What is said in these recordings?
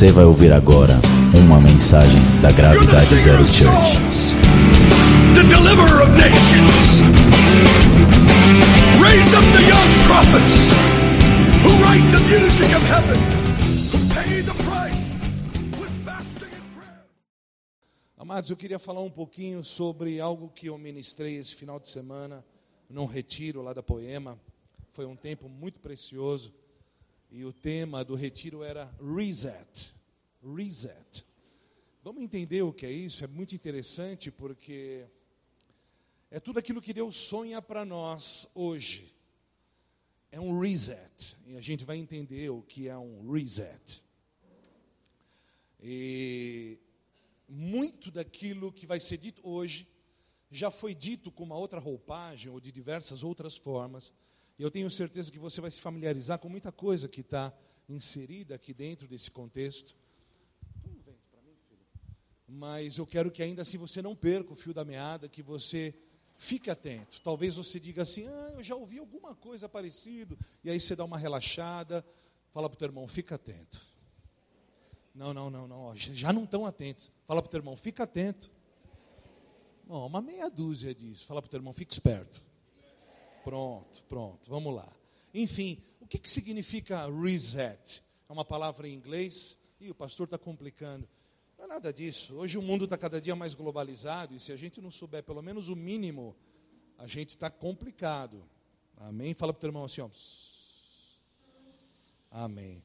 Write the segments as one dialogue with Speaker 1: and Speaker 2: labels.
Speaker 1: Você vai ouvir agora uma mensagem da Gravidade Zero Church.
Speaker 2: the deliverer of nations. Raise up the young prophets who write the music of heaven, who pay the price with fasting and prayer.
Speaker 3: Amados, eu queria falar um pouquinho sobre algo que eu ministrei esse final de semana num retiro lá da Poema. Foi um tempo muito precioso e o tema do retiro era Reset. Reset. Vamos entender o que é isso? É muito interessante porque é tudo aquilo que Deus sonha para nós hoje. É um reset. E a gente vai entender o que é um reset. E muito daquilo que vai ser dito hoje já foi dito com uma outra roupagem ou de diversas outras formas. E eu tenho certeza que você vai se familiarizar com muita coisa que está inserida aqui dentro desse contexto. Mas eu quero que ainda assim você não perca o fio da meada, que você fique atento. Talvez você diga assim: ah, eu já ouvi alguma coisa parecida. E aí você dá uma relaxada, fala para o teu irmão: fica atento. Não, não, não, não. Já não estão atentos. Fala para o teu irmão: fica atento. Não, uma meia dúzia disso. Fala para o teu irmão: fica esperto. Pronto, pronto, vamos lá. Enfim, o que, que significa reset? É uma palavra em inglês? Ih, o pastor está complicando. Não é nada disso. Hoje o mundo está cada dia mais globalizado e se a gente não souber pelo menos o mínimo, a gente está complicado. Amém? Fala para o teu irmão assim, ó. Amém.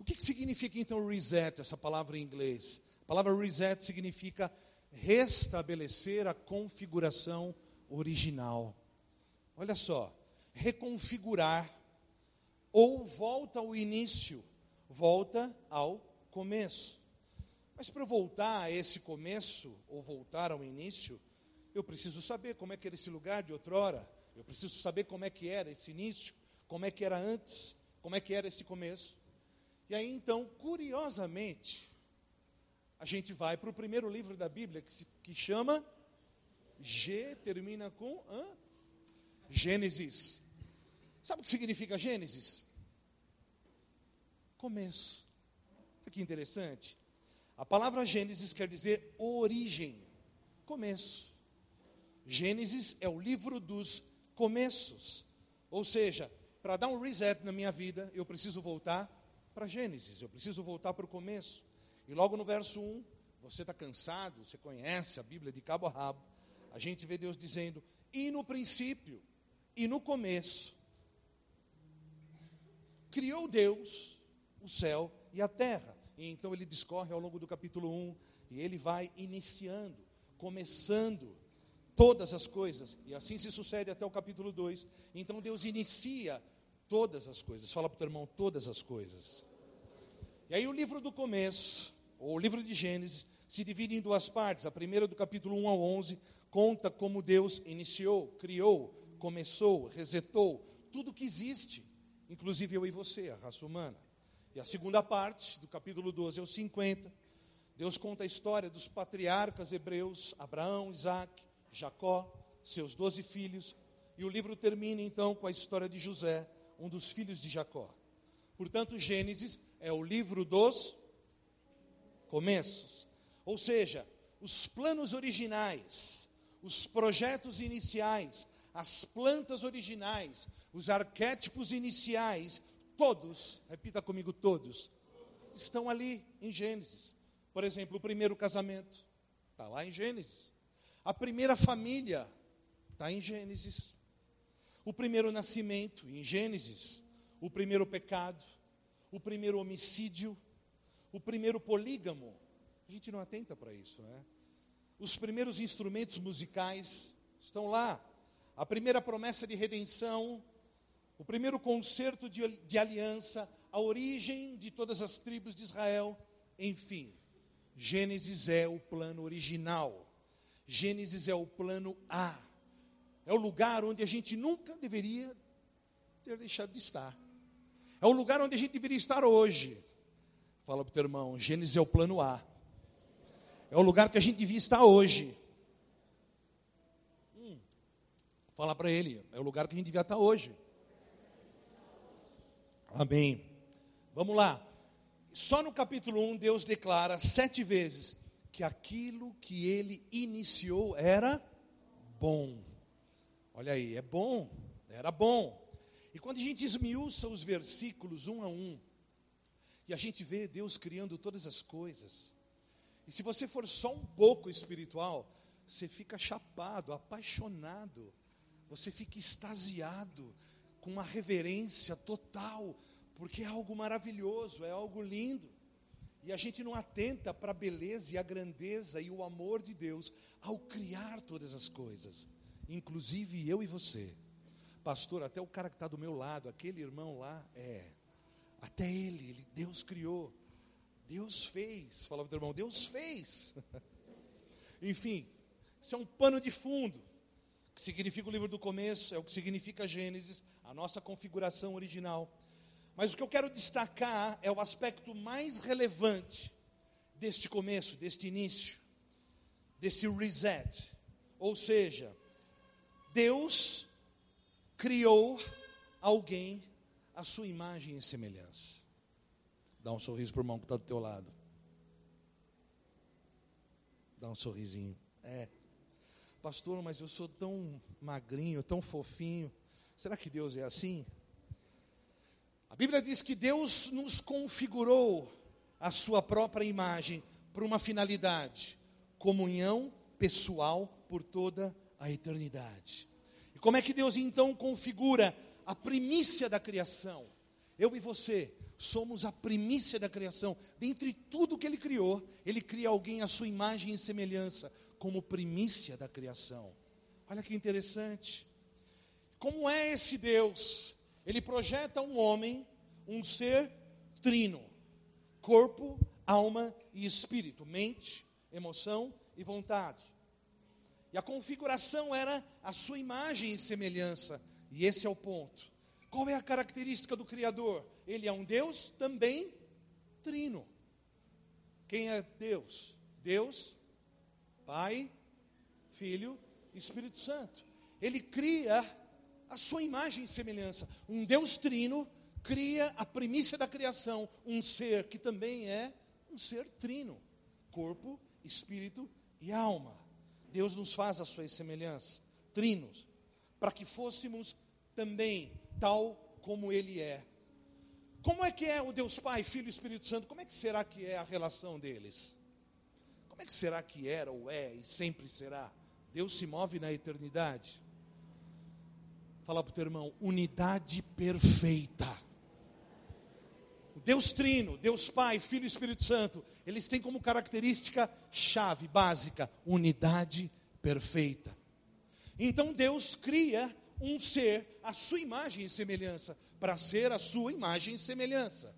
Speaker 3: O que, que significa então reset, essa palavra em inglês? A palavra reset significa restabelecer a configuração original. Olha só, reconfigurar ou volta ao início, volta ao começo. Mas para voltar a esse começo ou voltar ao início, eu preciso saber como é que era esse lugar de outrora. Eu preciso saber como é que era esse início, como é que era antes, como é que era esse começo. E aí então, curiosamente, a gente vai para o primeiro livro da Bíblia que, se, que chama G, termina com hã? Gênesis. Sabe o que significa Gênesis? Começo. Olha que interessante. A palavra Gênesis quer dizer origem, começo. Gênesis é o livro dos começos. Ou seja, para dar um reset na minha vida, eu preciso voltar para Gênesis, eu preciso voltar para o começo. E logo no verso 1, você está cansado, você conhece a Bíblia de cabo a rabo. A gente vê Deus dizendo: E no princípio, e no começo, criou Deus o céu e a terra. E então ele discorre ao longo do capítulo 1 e ele vai iniciando, começando todas as coisas. E assim se sucede até o capítulo 2. Então Deus inicia todas as coisas. Fala para o teu irmão, todas as coisas. E aí o livro do começo, ou o livro de Gênesis, se divide em duas partes. A primeira do capítulo 1 ao 11 conta como Deus iniciou, criou, começou, resetou tudo que existe, inclusive eu e você, a raça humana. E a segunda parte, do capítulo 12 ao 50, Deus conta a história dos patriarcas hebreus, Abraão, Isaac, Jacó, seus doze filhos, e o livro termina então com a história de José, um dos filhos de Jacó. Portanto, Gênesis é o livro dos começos. Ou seja, os planos originais, os projetos iniciais, as plantas originais, os arquétipos iniciais, todos, repita comigo, todos, estão ali em Gênesis. Por exemplo, o primeiro casamento, está lá em Gênesis. A primeira família, está em Gênesis. O primeiro nascimento, em Gênesis. O primeiro pecado, o primeiro homicídio, o primeiro polígamo. A gente não atenta para isso, né? Os primeiros instrumentos musicais estão lá. A primeira promessa de redenção, o primeiro concerto de, de aliança, a origem de todas as tribos de Israel, enfim. Gênesis é o plano original. Gênesis é o plano A. É o lugar onde a gente nunca deveria ter deixado de estar. É o lugar onde a gente deveria estar hoje. Fala para o teu irmão, Gênesis é o plano A. É o lugar que a gente devia estar hoje. Hum, fala para ele, é o lugar que a gente devia estar hoje. Amém. Vamos lá. Só no capítulo 1, Deus declara sete vezes que aquilo que ele iniciou era bom. Olha aí, é bom, era bom. E quando a gente esmiuça os versículos um a um, e a gente vê Deus criando todas as coisas, e se você for só um pouco espiritual, você fica chapado, apaixonado, você fica extasiado, com uma reverência total, porque é algo maravilhoso, é algo lindo. E a gente não atenta para a beleza e a grandeza e o amor de Deus ao criar todas as coisas, inclusive eu e você. Pastor, até o cara que está do meu lado, aquele irmão lá, é. Até ele, ele Deus criou. Deus fez. Fala para o teu irmão, Deus fez. Enfim, isso é um pano de fundo. Que significa o livro do começo, é o que significa Gênesis, a nossa configuração original. Mas o que eu quero destacar é o aspecto mais relevante deste começo, deste início, desse reset. Ou seja, Deus criou alguém à sua imagem e semelhança. Dá um sorriso para o irmão que está do teu lado. Dá um sorrisinho. É. Pastor, mas eu sou tão magrinho, tão fofinho. Será que Deus é assim? A Bíblia diz que Deus nos configurou a sua própria imagem para uma finalidade: comunhão pessoal por toda a eternidade. E como é que Deus então configura a primícia da criação? Eu e você somos a primícia da criação. Dentre tudo que Ele criou, Ele cria alguém à sua imagem e semelhança, como primícia da criação. Olha que interessante. Como é esse Deus? Ele projeta um homem, um ser trino: corpo, alma e espírito, mente, emoção e vontade. E a configuração era a sua imagem e semelhança, e esse é o ponto. Qual é a característica do Criador? Ele é um Deus também trino. Quem é Deus? Deus, Pai, Filho Espírito Santo. Ele cria a sua imagem e semelhança. Um Deus trino cria a primícia da criação, um ser que também é um ser trino, corpo, espírito e alma. Deus nos faz a sua semelhança, trinos, para que fôssemos também tal como ele é. Como é que é o Deus Pai, Filho e Espírito Santo? Como é que será que é a relação deles? Como é que será que era ou é e sempre será? Deus se move na eternidade. Fala para o teu irmão, unidade perfeita. Deus Trino, Deus Pai, Filho e Espírito Santo, eles têm como característica chave, básica, unidade perfeita. Então Deus cria um ser à sua imagem e semelhança, para ser a sua imagem e semelhança.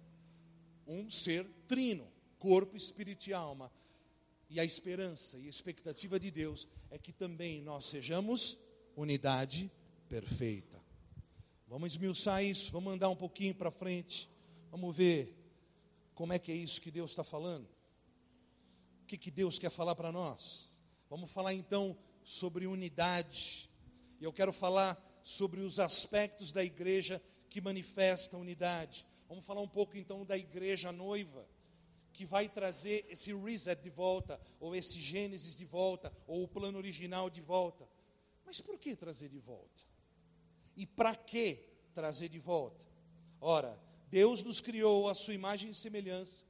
Speaker 3: Um ser trino, corpo, espírito e alma. E a esperança e expectativa de Deus é que também nós sejamos unidade perfeita. Vamos esmiuçar isso, vamos andar um pouquinho para frente, vamos ver como é que é isso que Deus está falando. O que, que Deus quer falar para nós? Vamos falar então sobre unidade. E eu quero falar sobre os aspectos da igreja que manifestam unidade. Vamos falar um pouco então da igreja noiva, que vai trazer esse reset de volta, ou esse Gênesis de volta, ou o plano original de volta. Mas por que trazer de volta? E para que trazer de volta? Ora, Deus nos criou a sua imagem e semelhança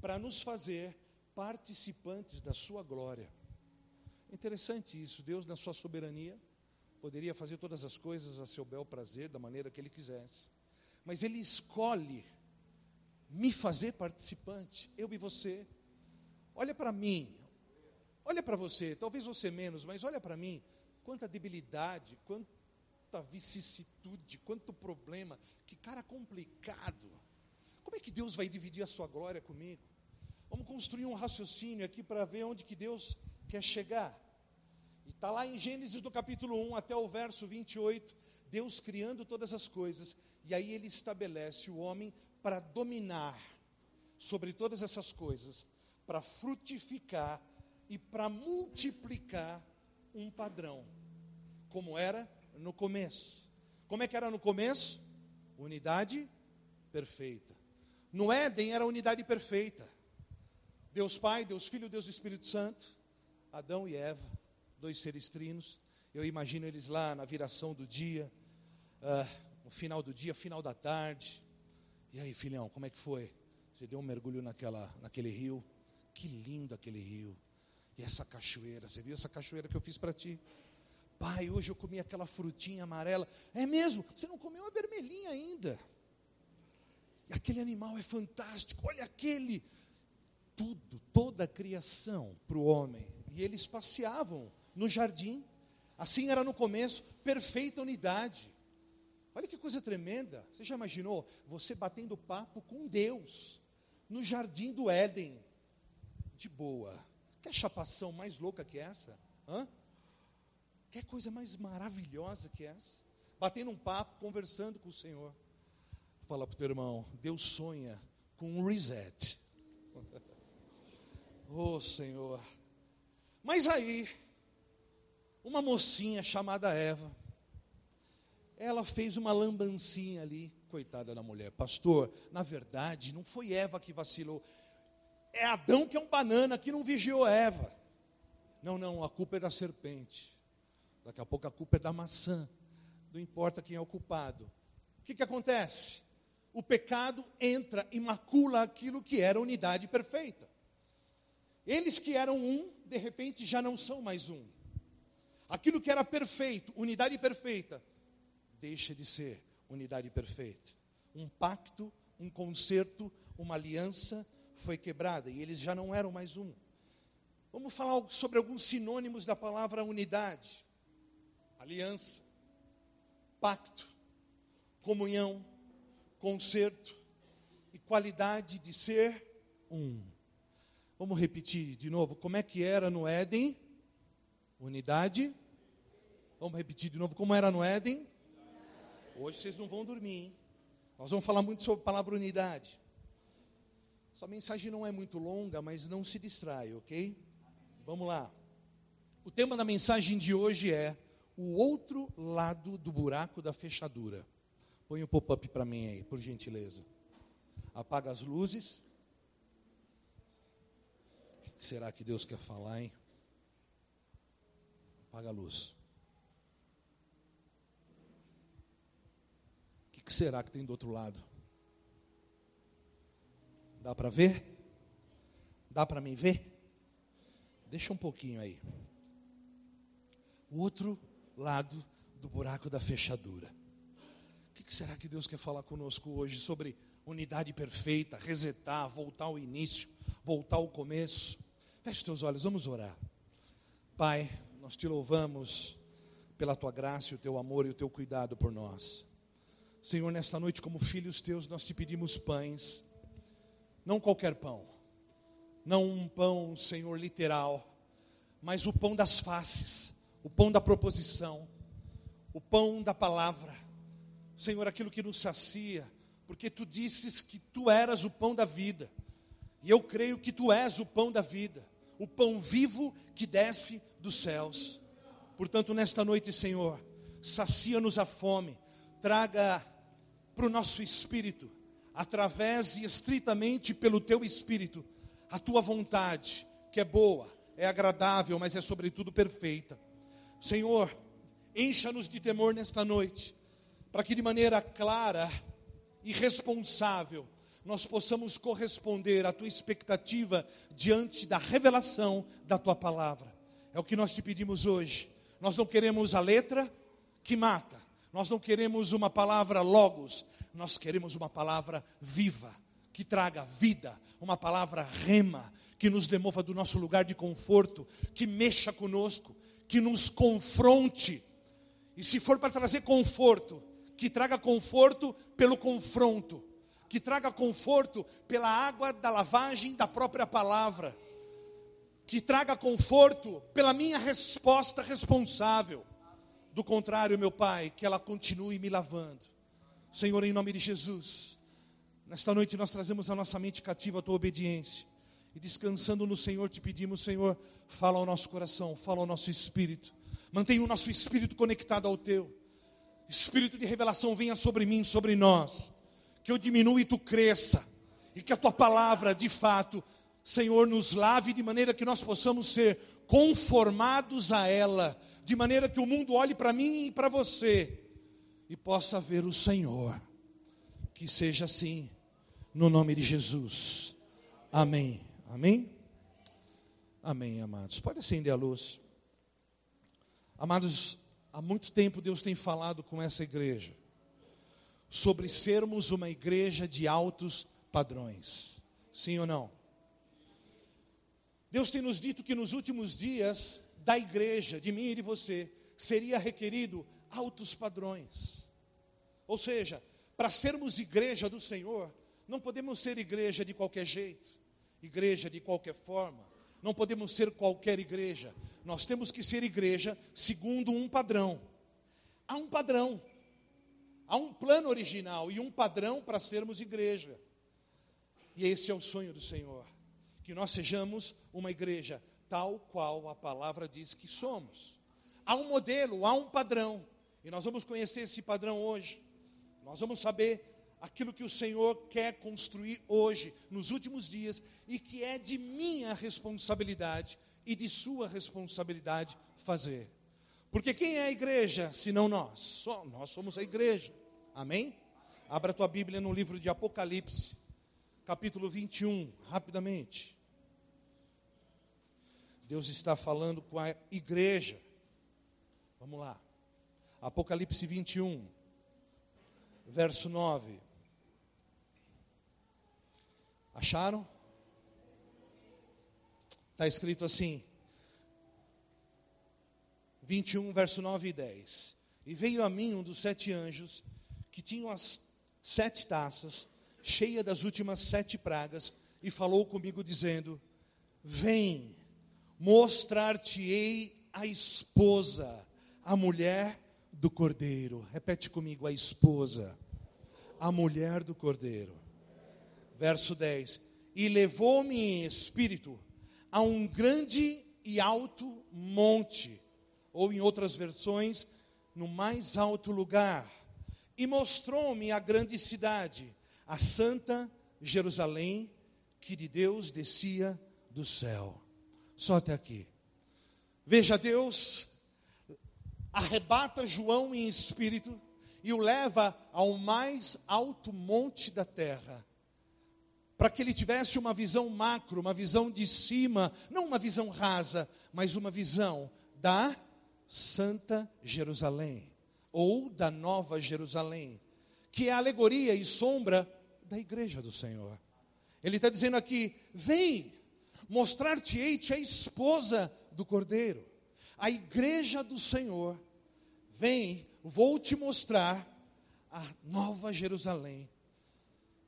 Speaker 3: para nos fazer participantes da sua glória. Interessante isso, Deus na sua soberania poderia fazer todas as coisas a seu bel prazer, da maneira que ele quisesse. Mas ele escolhe me fazer participante, eu e você. Olha para mim, olha para você, talvez você menos, mas olha para mim, quanta debilidade, quanta vicissitude, quanto problema, que cara complicado. Como é que Deus vai dividir a sua glória comigo? Vamos construir um raciocínio aqui para ver onde que Deus quer chegar. E está lá em Gênesis do capítulo 1 até o verso 28, Deus criando todas as coisas, e aí ele estabelece o homem para dominar sobre todas essas coisas, para frutificar e para multiplicar um padrão, como era no começo. Como é que era no começo? Unidade perfeita. No Éden era unidade perfeita. Deus Pai, Deus Filho, Deus Espírito Santo, Adão e Eva, dois seres trinos. Eu imagino eles lá na viração do dia, ah, no final do dia, final da tarde. E aí, filhão, como é que foi? Você deu um mergulho naquela, naquele rio? Que lindo aquele rio. E essa cachoeira, você viu essa cachoeira que eu fiz para ti? Pai, hoje eu comi aquela frutinha amarela. É mesmo? Você não comeu a vermelhinha ainda. E aquele animal é fantástico. Olha aquele. Tudo, toda a criação para o homem. E eles passeavam no jardim. Assim era no começo, perfeita unidade. Olha que coisa tremenda. Você já imaginou você batendo papo com Deus no jardim do Éden? De boa. Quer chapação mais louca que essa? Hã? Quer coisa mais maravilhosa que essa? Batendo um papo, conversando com o Senhor. Fala para o teu irmão, Deus sonha com um reset. oh Senhor. Mas aí, uma mocinha chamada Eva, ela fez uma lambancinha ali, coitada da mulher. Pastor, na verdade, não foi Eva que vacilou. É Adão que é um banana que não vigiou Eva. Não, não, a culpa é da serpente. Daqui a pouco a culpa é da maçã. Não importa quem é o culpado. O que, que acontece? O pecado entra e macula aquilo que era unidade perfeita. Eles que eram um, de repente já não são mais um. Aquilo que era perfeito, unidade perfeita, deixa de ser unidade perfeita. Um pacto, um concerto, uma aliança foi quebrada e eles já não eram mais um. Vamos falar sobre alguns sinônimos da palavra unidade: aliança, pacto, comunhão, concerto e qualidade de ser um. Vamos repetir de novo, como é que era no Éden? Unidade. Vamos repetir de novo, como era no Éden? Hoje vocês não vão dormir, hein? Nós vamos falar muito sobre a palavra unidade. Essa mensagem não é muito longa, mas não se distrai, ok? Vamos lá. O tema da mensagem de hoje é o outro lado do buraco da fechadura. Põe o pop-up para mim aí, por gentileza. Apaga as luzes. O que será que Deus quer falar, hein? Apaga a luz. Que será que tem do outro lado? Dá para ver? Dá para mim ver? Deixa um pouquinho aí. O outro lado do buraco da fechadura. O que será que Deus quer falar conosco hoje sobre unidade perfeita, resetar, voltar ao início, voltar ao começo? Feche teus olhos, vamos orar. Pai, nós te louvamos pela tua graça, o teu amor e o teu cuidado por nós. Senhor, nesta noite, como filhos teus, nós te pedimos pães, não qualquer pão, não um pão, Senhor, literal, mas o pão das faces, o pão da proposição, o pão da palavra. Senhor, aquilo que nos sacia, porque tu disses que tu eras o pão da vida, e eu creio que tu és o pão da vida, o pão vivo que desce dos céus. Portanto, nesta noite, Senhor, sacia-nos a fome, traga para o nosso espírito, através e estritamente pelo teu espírito, a tua vontade, que é boa, é agradável, mas é sobretudo perfeita. Senhor, encha-nos de temor nesta noite, para que de maneira clara e responsável nós possamos corresponder à tua expectativa diante da revelação da tua palavra. É o que nós te pedimos hoje. Nós não queremos a letra que mata, nós não queremos uma palavra logos, nós queremos uma palavra viva, que traga vida, uma palavra rema, que nos demova do nosso lugar de conforto, que mexa conosco, que nos confronte. E se for para trazer conforto, que traga conforto pelo confronto, que traga conforto pela água da lavagem da própria palavra, que traga conforto pela minha resposta responsável. Do contrário, meu Pai, que ela continue me lavando. Senhor, em nome de Jesus, nesta noite nós trazemos a nossa mente cativa à tua obediência. E descansando no Senhor, te pedimos, Senhor, fala ao nosso coração, fala ao nosso espírito. Mantenha o nosso espírito conectado ao teu. Espírito de revelação venha sobre mim, sobre nós. Que eu diminua e tu cresça. E que a tua palavra, de fato, Senhor, nos lave de maneira que nós possamos ser conformados a ela, de maneira que o mundo olhe para mim e para você e possa ver o Senhor. Que seja assim, no nome de Jesus. Amém. Amém. Amém, amados. Pode acender a luz. Amados, há muito tempo Deus tem falado com essa igreja sobre sermos uma igreja de altos padrões. Sim ou não? Deus tem nos dito que nos últimos dias da igreja, de mim e de você, seria requerido altos padrões. Ou seja, para sermos igreja do Senhor, não podemos ser igreja de qualquer jeito, igreja de qualquer forma, não podemos ser qualquer igreja. Nós temos que ser igreja segundo um padrão. Há um padrão. Há um plano original e um padrão para sermos igreja. E esse é o sonho do Senhor. Que nós sejamos uma igreja tal qual a palavra diz que somos. Há um modelo, há um padrão. E nós vamos conhecer esse padrão hoje. Nós vamos saber aquilo que o Senhor quer construir hoje, nos últimos dias, e que é de minha responsabilidade e de sua responsabilidade fazer. Porque quem é a igreja, se não nós? Só nós somos a igreja. Amém? Abra a tua Bíblia no livro de Apocalipse, capítulo 21, rapidamente. Deus está falando com a igreja. Vamos lá. Apocalipse 21, verso 9. Acharam? Está escrito assim: 21, verso 9 e 10. E veio a mim um dos sete anjos que tinham as sete taças, cheia das últimas sete pragas, e falou comigo, dizendo: Vem, mostrar-te-ei a esposa, a mulher do cordeiro. Repete comigo: a esposa, a mulher do cordeiro. Verso 10: E levou-me em espírito a um grande e alto monte, ou em outras versões, no mais alto lugar e mostrou-me a grande cidade, a santa Jerusalém, que de Deus descia do céu. Só até aqui. Veja, Deus arrebata João em espírito e o leva ao mais alto monte da terra, para que ele tivesse uma visão macro, uma visão de cima, não uma visão rasa, mas uma visão da Santa Jerusalém ou da Nova Jerusalém, que é alegoria e sombra da igreja do Senhor. Ele está dizendo aqui: vem, mostrar-te-ei a esposa do cordeiro, a igreja do Senhor. Vem, vou te mostrar a Nova Jerusalém.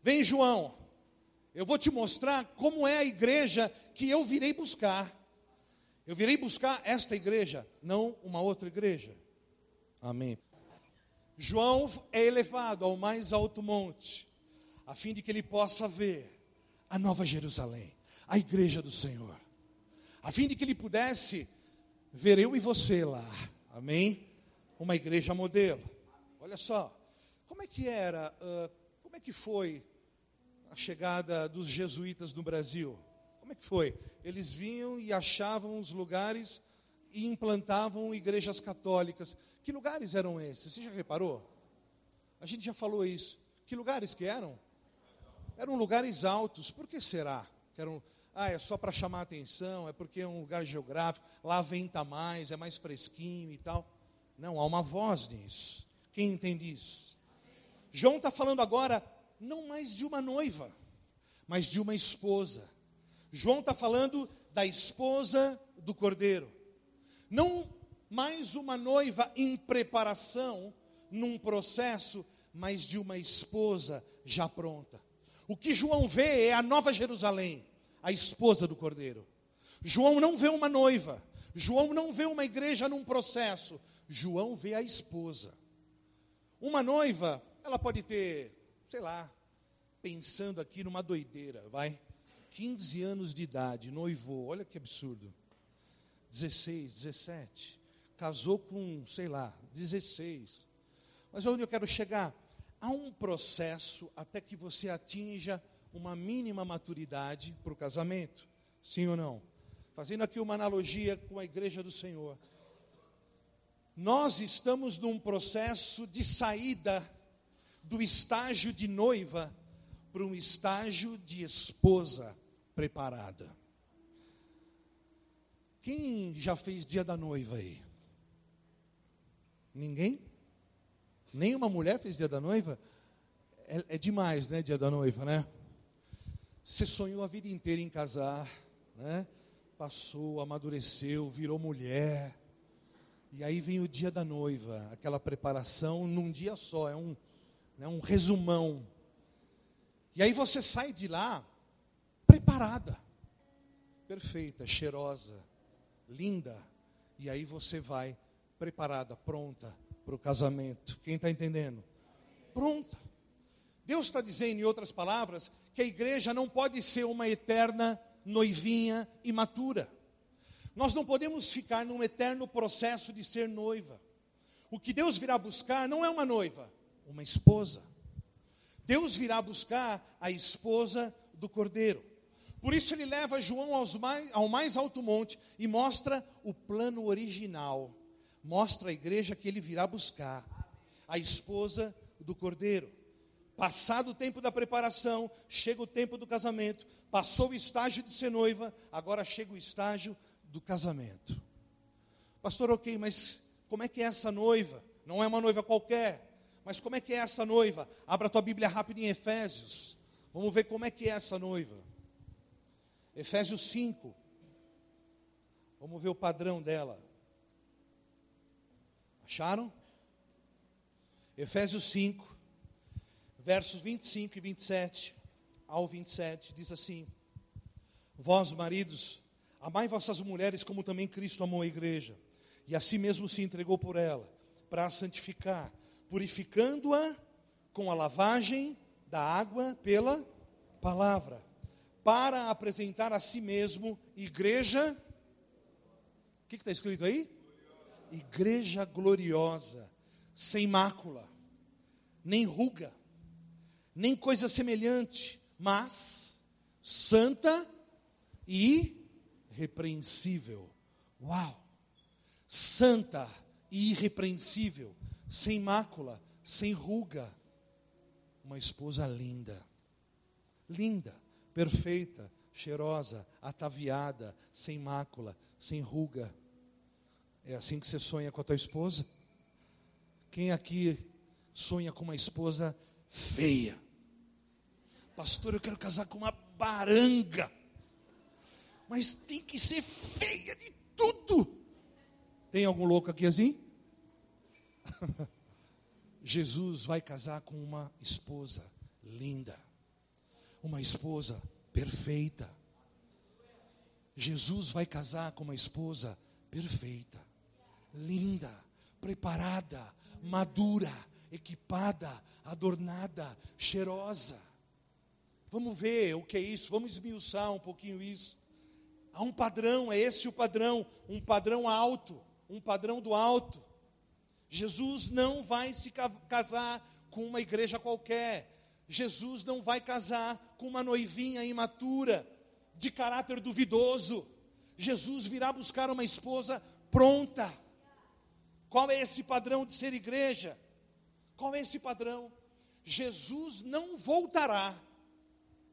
Speaker 3: Vem, João, eu vou te mostrar como é a igreja que eu virei buscar. Eu virei buscar esta igreja, não uma outra igreja. Amém. João é elevado ao mais alto monte, a fim de que ele possa ver a nova Jerusalém, a igreja do Senhor, a fim de que ele pudesse ver eu e você lá, amém? Uma igreja modelo. Olha só, como é que era, uh, como é que foi a chegada dos jesuítas no Brasil? Como é que foi? Eles vinham e achavam os lugares e implantavam igrejas católicas. Que lugares eram esses? Você já reparou? A gente já falou isso. Que lugares que eram? Eram lugares altos. Por que será? Que eram, ah, é só para chamar atenção, é porque é um lugar geográfico, lá venta mais, é mais fresquinho e tal. Não, há uma voz nisso. Quem entende isso? João está falando agora não mais de uma noiva, mas de uma esposa. João está falando da esposa do cordeiro. Não mais uma noiva em preparação, num processo, mas de uma esposa já pronta. O que João vê é a nova Jerusalém, a esposa do cordeiro. João não vê uma noiva, João não vê uma igreja num processo, João vê a esposa. Uma noiva, ela pode ter, sei lá, pensando aqui numa doideira, vai, 15 anos de idade, noivou, olha que absurdo. 16, 17 casou com, sei lá, 16. Mas onde eu quero chegar? Há um processo até que você atinja uma mínima maturidade para o casamento. Sim ou não? Fazendo aqui uma analogia com a igreja do Senhor. Nós estamos num processo de saída do estágio de noiva para um estágio de esposa preparada. Quem já fez dia da noiva aí? Ninguém? Nenhuma mulher fez dia da noiva? É, é demais, né? Dia da noiva, né? Você sonhou a vida inteira em casar, né? Passou, amadureceu, virou mulher. E aí vem o dia da noiva, aquela preparação num dia só, é um, né, um resumão. E aí você sai de lá preparada, perfeita, cheirosa, linda. E aí você vai preparada, pronta para o casamento. Quem está entendendo? Pronta. Deus está dizendo, em outras palavras, que a igreja não pode ser uma eterna noivinha imatura. Nós não podemos ficar num eterno processo de ser noiva. O que Deus virá buscar não é uma noiva, uma esposa. Deus virá buscar a esposa do cordeiro. Por isso ele leva João mais, ao mais alto monte e mostra o plano original. Mostra à igreja que ele virá buscar a esposa do cordeiro. Passado o tempo da preparação, chega o tempo do casamento. Passou o estágio de ser noiva, agora chega o estágio do casamento. Pastor, ok, mas como é que é essa noiva? Não é uma noiva qualquer, mas como é que é essa noiva? Abra tua Bíblia rápido em Efésios. Vamos ver como é que é essa noiva. Efésios 5. Vamos ver o padrão dela. Acharam? Efésios 5 versos 25 e 27 ao 27, diz assim: Vós, maridos, amai vossas mulheres como também Cristo amou a igreja, e a si mesmo se entregou por ela, para a santificar, purificando-a com a lavagem da água pela palavra, para apresentar a si mesmo igreja. O que está escrito aí? Igreja gloriosa, sem mácula, nem ruga nem coisa semelhante, mas santa e irrepreensível. Uau! Santa e irrepreensível, sem mácula, sem ruga. Uma esposa linda, linda, perfeita, cheirosa, ataviada, sem mácula, sem ruga. É assim que você sonha com a tua esposa? Quem aqui sonha com uma esposa feia? Pastor, eu quero casar com uma baranga. Mas tem que ser feia de tudo. Tem algum louco aqui assim? Jesus vai casar com uma esposa linda. Uma esposa perfeita. Jesus vai casar com uma esposa perfeita, linda, preparada, madura, equipada, adornada, cheirosa. Vamos ver o que é isso, vamos esmiuçar um pouquinho isso. Há um padrão, é esse o padrão, um padrão alto, um padrão do alto. Jesus não vai se casar com uma igreja qualquer. Jesus não vai casar com uma noivinha imatura, de caráter duvidoso. Jesus virá buscar uma esposa pronta. Qual é esse padrão de ser igreja? Qual é esse padrão? Jesus não voltará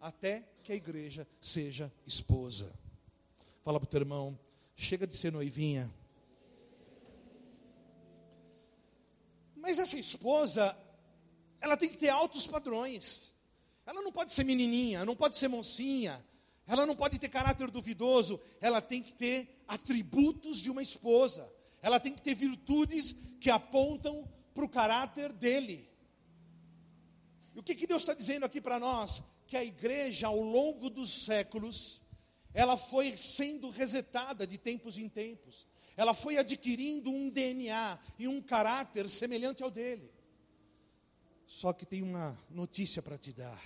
Speaker 3: até que a igreja seja esposa. Fala para o teu irmão, chega de ser noivinha. Mas essa esposa, ela tem que ter altos padrões. Ela não pode ser menininha, não pode ser mocinha, ela não pode ter caráter duvidoso, ela tem que ter atributos de uma esposa. Ela tem que ter virtudes que apontam para o caráter dele. E o que, que Deus está dizendo aqui para nós? Que a igreja, ao longo dos séculos, ela foi sendo resetada de tempos em tempos. Ela foi adquirindo um DNA e um caráter semelhante ao dele. Só que tem uma notícia para te dar.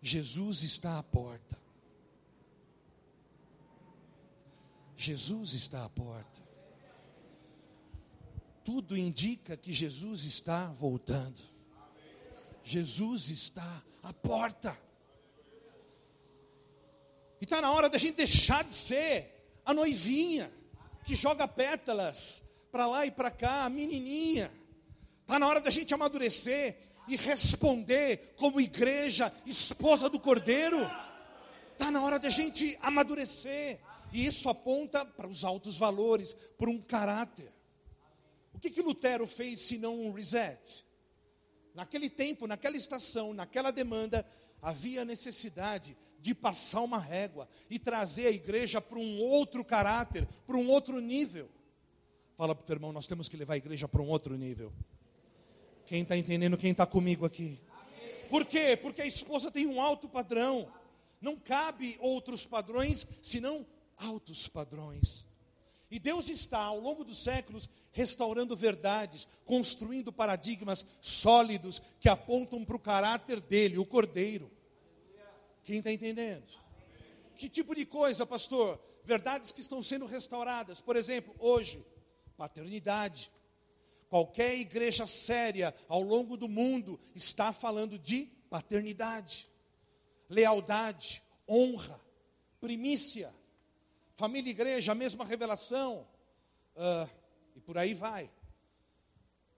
Speaker 3: Jesus está à porta. Jesus está à porta. Tudo indica que Jesus está voltando. Jesus está à porta. E está na hora da gente deixar de ser a noivinha que joga pétalas para lá e para cá, a menininha. Está na hora da gente amadurecer e responder como igreja, esposa do Cordeiro. Está na hora da gente amadurecer. E isso aponta para os altos valores, para um caráter. O que, que Lutero fez se não um reset? Naquele tempo, naquela estação, naquela demanda, havia necessidade de passar uma régua e trazer a igreja para um outro caráter, para um outro nível. Fala para o teu irmão, nós temos que levar a igreja para um outro nível. Quem está entendendo, quem está comigo aqui? Por quê? Porque a esposa tem um alto padrão. Não cabe outros padrões, senão altos padrões. E Deus está, ao longo dos séculos, restaurando verdades, construindo paradigmas sólidos que apontam para o caráter dele, o cordeiro. Quem está entendendo? Que tipo de coisa, pastor? Verdades que estão sendo restauradas. Por exemplo, hoje, paternidade. Qualquer igreja séria ao longo do mundo está falando de paternidade, lealdade, honra, primícia. Família e igreja, a mesma revelação. Uh, e por aí vai.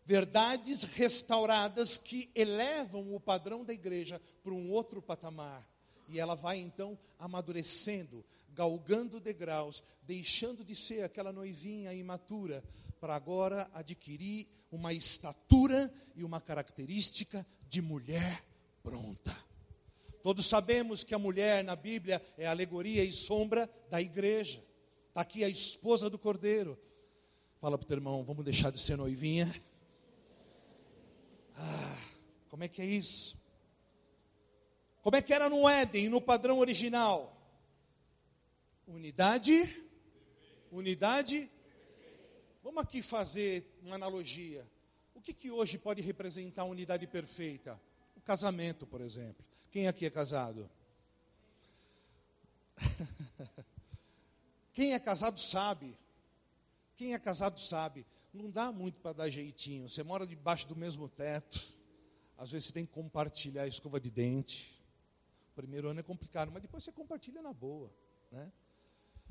Speaker 3: Verdades restauradas que elevam o padrão da igreja para um outro patamar. E ela vai então amadurecendo, galgando degraus, deixando de ser aquela noivinha imatura, para agora adquirir uma estatura e uma característica de mulher pronta. Todos sabemos que a mulher na Bíblia é alegoria e sombra da igreja. Está aqui a esposa do cordeiro. Fala para o teu irmão, vamos deixar de ser noivinha. Ah, como é que é isso? Como é que era no Éden, no padrão original? Unidade, unidade. Vamos aqui fazer uma analogia. O que, que hoje pode representar a unidade perfeita? O casamento, por exemplo. Quem aqui é casado? Quem é casado sabe. Quem é casado sabe. Não dá muito para dar jeitinho. Você mora debaixo do mesmo teto. Às vezes você tem que compartilhar a escova de dente primeiro ano é complicado, mas depois você compartilha na boa. Né?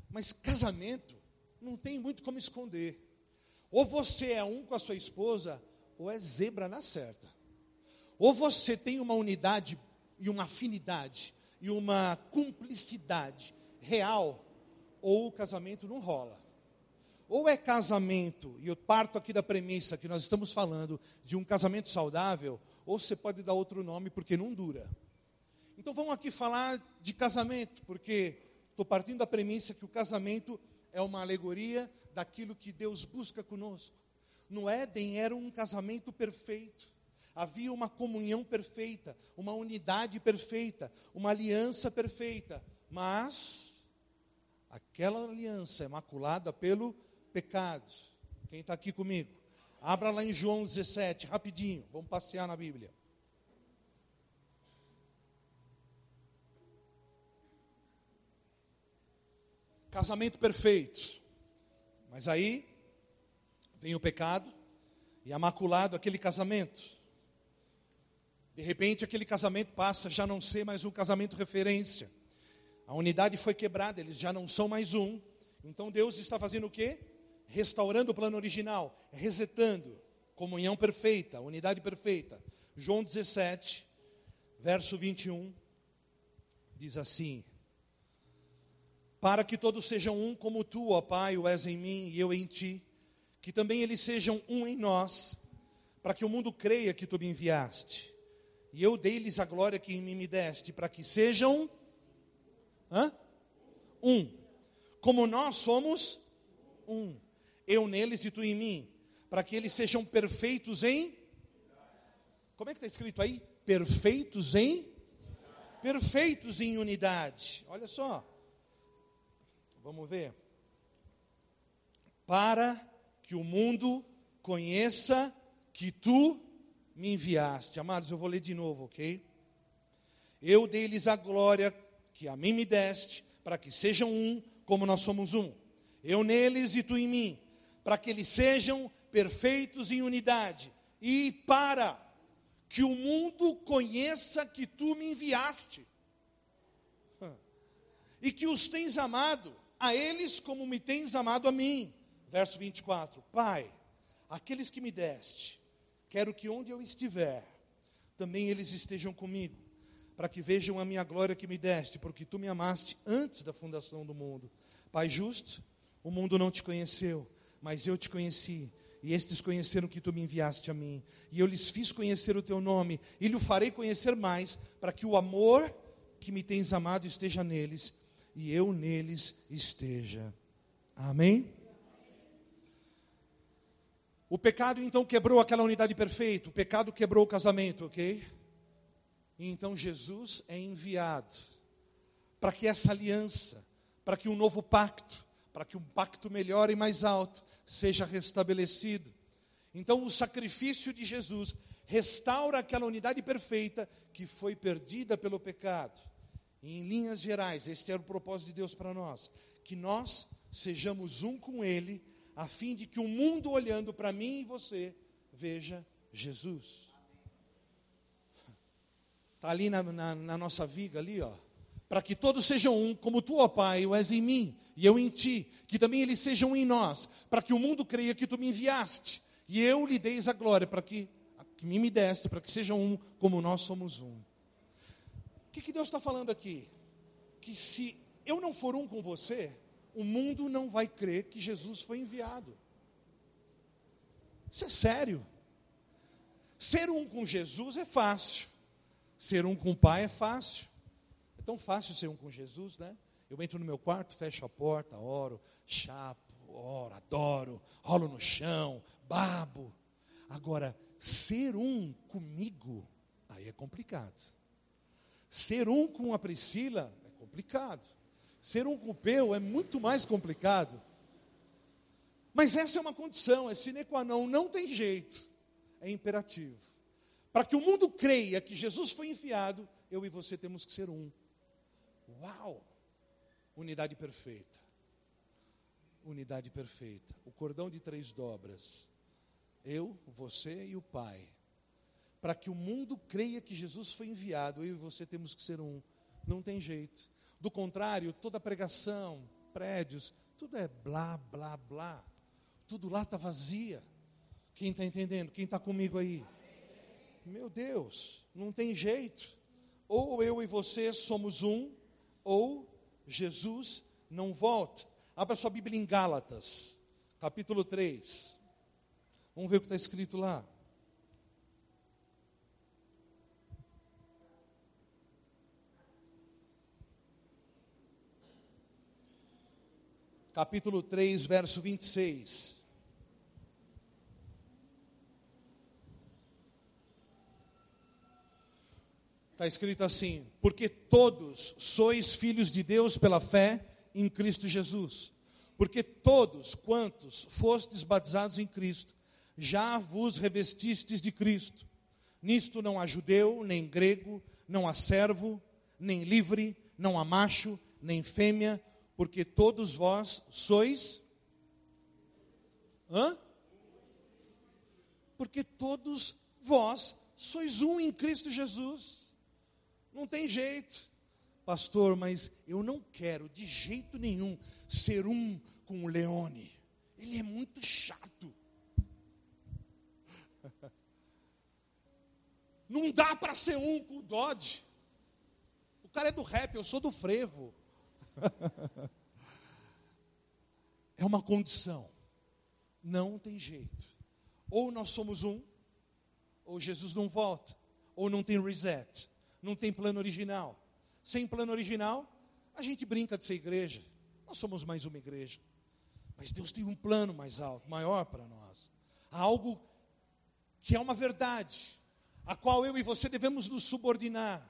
Speaker 3: Mas casamento não tem muito como esconder. Ou você é um com a sua esposa, ou é zebra na certa. Ou você tem uma unidade e uma afinidade e uma cumplicidade real, ou o casamento não rola. Ou é casamento, e eu parto aqui da premissa que nós estamos falando de um casamento saudável, ou você pode dar outro nome porque não dura. Então vamos aqui falar de casamento, porque estou partindo da premissa que o casamento é uma alegoria daquilo que Deus busca conosco. No Éden era um casamento perfeito. Havia uma comunhão perfeita, uma unidade perfeita, uma aliança perfeita. Mas aquela aliança é maculada pelo pecado. Quem está aqui comigo? Abra lá em João 17, rapidinho. Vamos passear na Bíblia. casamento perfeito. Mas aí vem o pecado e é maculado aquele casamento. De repente aquele casamento passa já não ser mais um casamento referência. A unidade foi quebrada, eles já não são mais um. Então Deus está fazendo o quê? Restaurando o plano original, resetando. Comunhão perfeita, unidade perfeita. João 17, verso 21, diz assim: para que todos sejam um como tu, ó Pai, o és em mim e eu em ti, que também eles sejam um em nós, para que o mundo creia que tu me enviaste. E eu dei-lhes a glória que em mim me deste, para que sejam hã? um, como nós somos um. Eu neles e tu em mim, para que eles sejam perfeitos em. Como é que está escrito aí? Perfeitos em. Perfeitos em unidade. Olha só. Vamos ver. Para que o mundo conheça que tu me enviaste. Amados, eu vou ler de novo, ok? Eu dei-lhes a glória que a mim me deste, para que sejam um, como nós somos um. Eu neles e tu em mim, para que eles sejam perfeitos em unidade, e para que o mundo conheça que tu me enviaste. e que os tens amado, a eles como me tens amado a mim. Verso 24: Pai, aqueles que me deste, quero que onde eu estiver, também eles estejam comigo, para que vejam a minha glória que me deste, porque tu me amaste antes da fundação do mundo. Pai justo, o mundo não te conheceu, mas eu te conheci, e estes conheceram que tu me enviaste a mim, e eu lhes fiz conhecer o teu nome, e lhe farei conhecer mais, para que o amor que me tens amado esteja neles, e eu neles esteja. Amém? O pecado então quebrou aquela unidade perfeita, o pecado quebrou o casamento, ok? E então Jesus é enviado para que essa aliança, para que um novo pacto, para que um pacto melhor e mais alto seja restabelecido. Então o sacrifício de Jesus restaura aquela unidade perfeita que foi perdida pelo pecado. E, em linhas gerais, este era o propósito de Deus para nós, que nós sejamos um com Ele a fim de que o mundo olhando para mim e você veja Jesus. Está ali na, na, na, nossa viga ali, ó. Para que todos sejam um, como tu, ó Pai, o és em mim e eu em ti, que também eles sejam em nós, para que o mundo creia que tu me enviaste e eu lhe deis a glória, para que, que mim me deste, para que sejam um, como nós somos um. O que, que Deus está falando aqui? Que se eu não for um com você, o mundo não vai crer que Jesus foi enviado. Isso é sério. Ser um com Jesus é fácil. Ser um com o Pai é fácil. É tão fácil ser um com Jesus, né? Eu entro no meu quarto, fecho a porta, oro, chapo, oro, adoro, rolo no chão, babo. Agora, ser um comigo, aí é complicado. Ser um com a Priscila é complicado. Ser um cupeu é muito mais complicado. Mas essa é uma condição, é sine qua non, não tem jeito, é imperativo. Para que o mundo creia que Jesus foi enviado, eu e você temos que ser um. Uau! Unidade perfeita. Unidade perfeita. O cordão de três dobras. Eu, você e o Pai. Para que o mundo creia que Jesus foi enviado, eu e você temos que ser um. Não tem jeito. Do contrário, toda pregação, prédios, tudo é blá, blá, blá. Tudo lá está vazia. Quem está entendendo? Quem está comigo aí? Meu Deus, não tem jeito. Ou eu e você somos um, ou Jesus não volta. Abra sua Bíblia em Gálatas, capítulo 3. Vamos ver o que está escrito lá. Capítulo 3, verso 26. Está escrito assim: Porque todos sois filhos de Deus pela fé em Cristo Jesus. Porque todos quantos fostes batizados em Cristo, já vos revestistes de Cristo. Nisto não há judeu, nem grego, não há servo, nem livre, não há macho, nem fêmea, porque todos vós sois. Hã? Porque todos vós sois um em Cristo Jesus. Não tem jeito. Pastor, mas eu não quero de jeito nenhum ser um com o Leone. Ele é muito chato. Não dá para ser um com o Dodge. O cara é do rap, eu sou do frevo. é uma condição. Não tem jeito. Ou nós somos um, ou Jesus não volta, ou não tem reset, não tem plano original. Sem plano original, a gente brinca de ser igreja. Nós somos mais uma igreja. Mas Deus tem um plano mais alto, maior para nós. Há algo que é uma verdade, a qual eu e você devemos nos subordinar,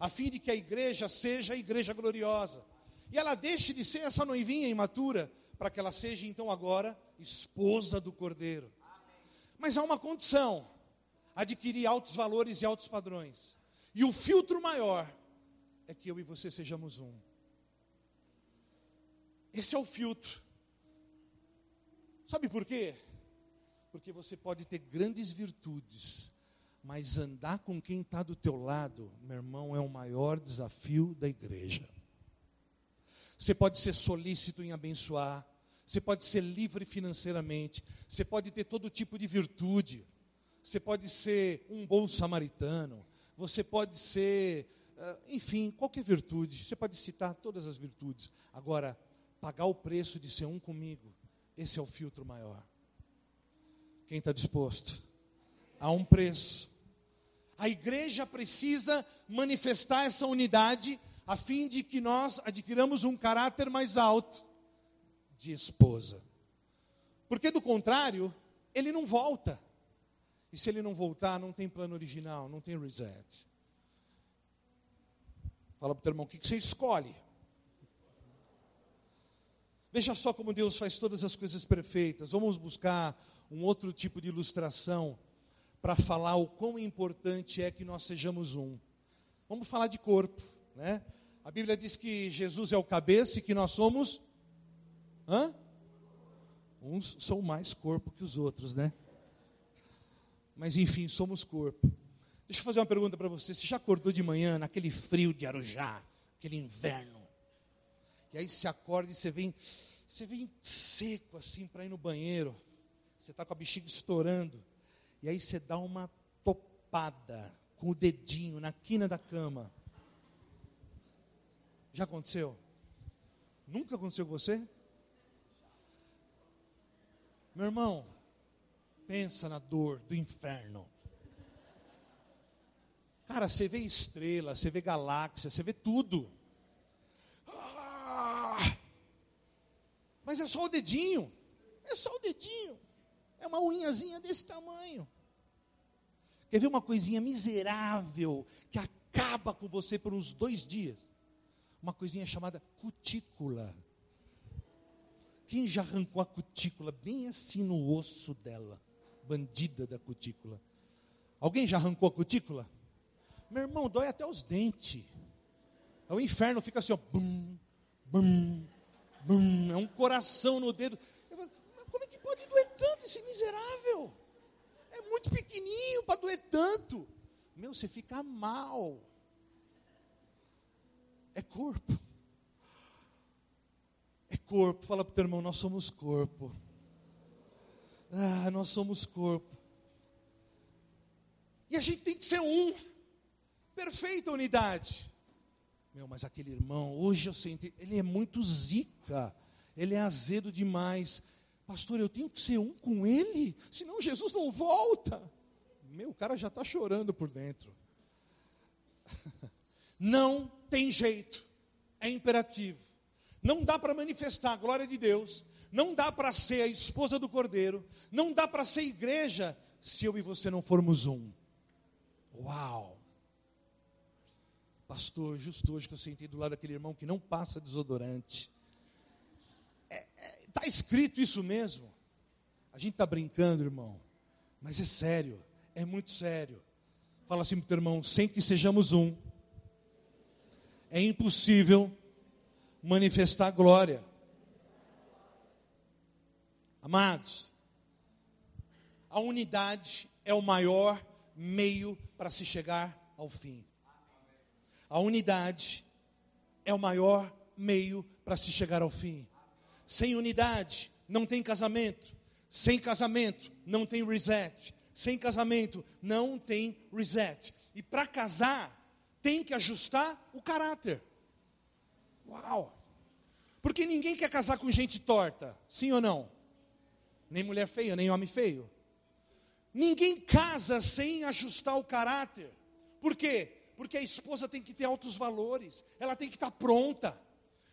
Speaker 3: a fim de que a igreja seja a igreja gloriosa, e ela deixe de ser essa noivinha imatura, para que ela seja então agora esposa do Cordeiro. Mas há uma condição: adquirir altos valores e altos padrões. E o filtro maior é que eu e você sejamos um. Esse é o filtro. Sabe por quê? Porque você pode ter grandes virtudes, mas andar com quem está do teu lado, meu irmão, é o maior desafio da igreja. Você pode ser solícito em abençoar. Você pode ser livre financeiramente. Você pode ter todo tipo de virtude. Você pode ser um bom samaritano. Você pode ser, ah, enfim, qualquer virtude. Você pode citar todas as virtudes. Agora, pagar o preço de ser um comigo, esse é o filtro maior. Quem está disposto? Há um preço. A igreja precisa manifestar essa unidade a fim de que nós adquiramos um caráter mais alto de esposa. Porque do contrário, ele não volta. E se ele não voltar, não tem plano original, não tem reset. Fala para o teu irmão, o que, que você escolhe? Veja só como Deus faz todas as coisas perfeitas. Vamos buscar um outro tipo de ilustração para falar o quão importante é que nós sejamos um. Vamos falar de corpo, né? A Bíblia diz que Jesus é o cabeça e que nós somos hã? Uns são mais corpo que os outros, né? Mas enfim, somos corpo. Deixa eu fazer uma pergunta para você. Você já acordou de manhã naquele frio de Arujá, aquele inverno? E aí você acorda e você vem, você vem seco assim para ir no banheiro. Você está com a bexiga estourando. E aí você dá uma topada com o dedinho na quina da cama. Já aconteceu? Nunca aconteceu com você? Meu irmão, pensa na dor do inferno. Cara, você vê estrela, você vê galáxia, você vê tudo. Ah! mas é só o dedinho. É só o dedinho. É uma unhazinha desse tamanho. Quer ver uma coisinha miserável que acaba com você por uns dois dias? Uma coisinha chamada cutícula. Quem já arrancou a cutícula bem assim no osso dela? Bandida da cutícula. Alguém já arrancou a cutícula? Meu irmão, dói até os dentes. É o inferno, fica assim, ó. Bum, bum, bum, é um coração no dedo. Falo, como é que pode doer tanto esse miserável? É muito pequenininho para doer tanto. Meu, você fica mal. É corpo é corpo. Fala para o teu irmão, nós somos corpo. Ah, nós somos corpo. E a gente tem que ser um. Perfeita unidade. Meu, mas aquele irmão, hoje eu senti, ele é muito zica. Ele é azedo demais. Pastor, eu tenho que ser um com ele, senão Jesus não volta. Meu, o cara já está chorando por dentro. Não tem jeito. É imperativo. Não dá para manifestar a glória de Deus, não dá para ser a esposa do cordeiro, não dá para ser igreja se eu e você não formos um. Uau! Pastor, justo hoje que eu sentei do lado daquele irmão que não passa desodorante. Está é, é, tá escrito isso mesmo. A gente está brincando, irmão, mas é sério, é muito sério. Fala assim para o teu irmão: sem que sejamos um, é impossível manifestar glória. Amados, a unidade é o maior meio para se chegar ao fim. A unidade é o maior meio para se chegar ao fim. Sem unidade não tem casamento. Sem casamento não tem reset. Sem casamento não tem reset. E para casar tem que ajustar o caráter. Uau! Porque ninguém quer casar com gente torta, sim ou não? Nem mulher feia, nem homem feio. Ninguém casa sem ajustar o caráter. Por quê? Porque a esposa tem que ter altos valores, ela tem que estar pronta.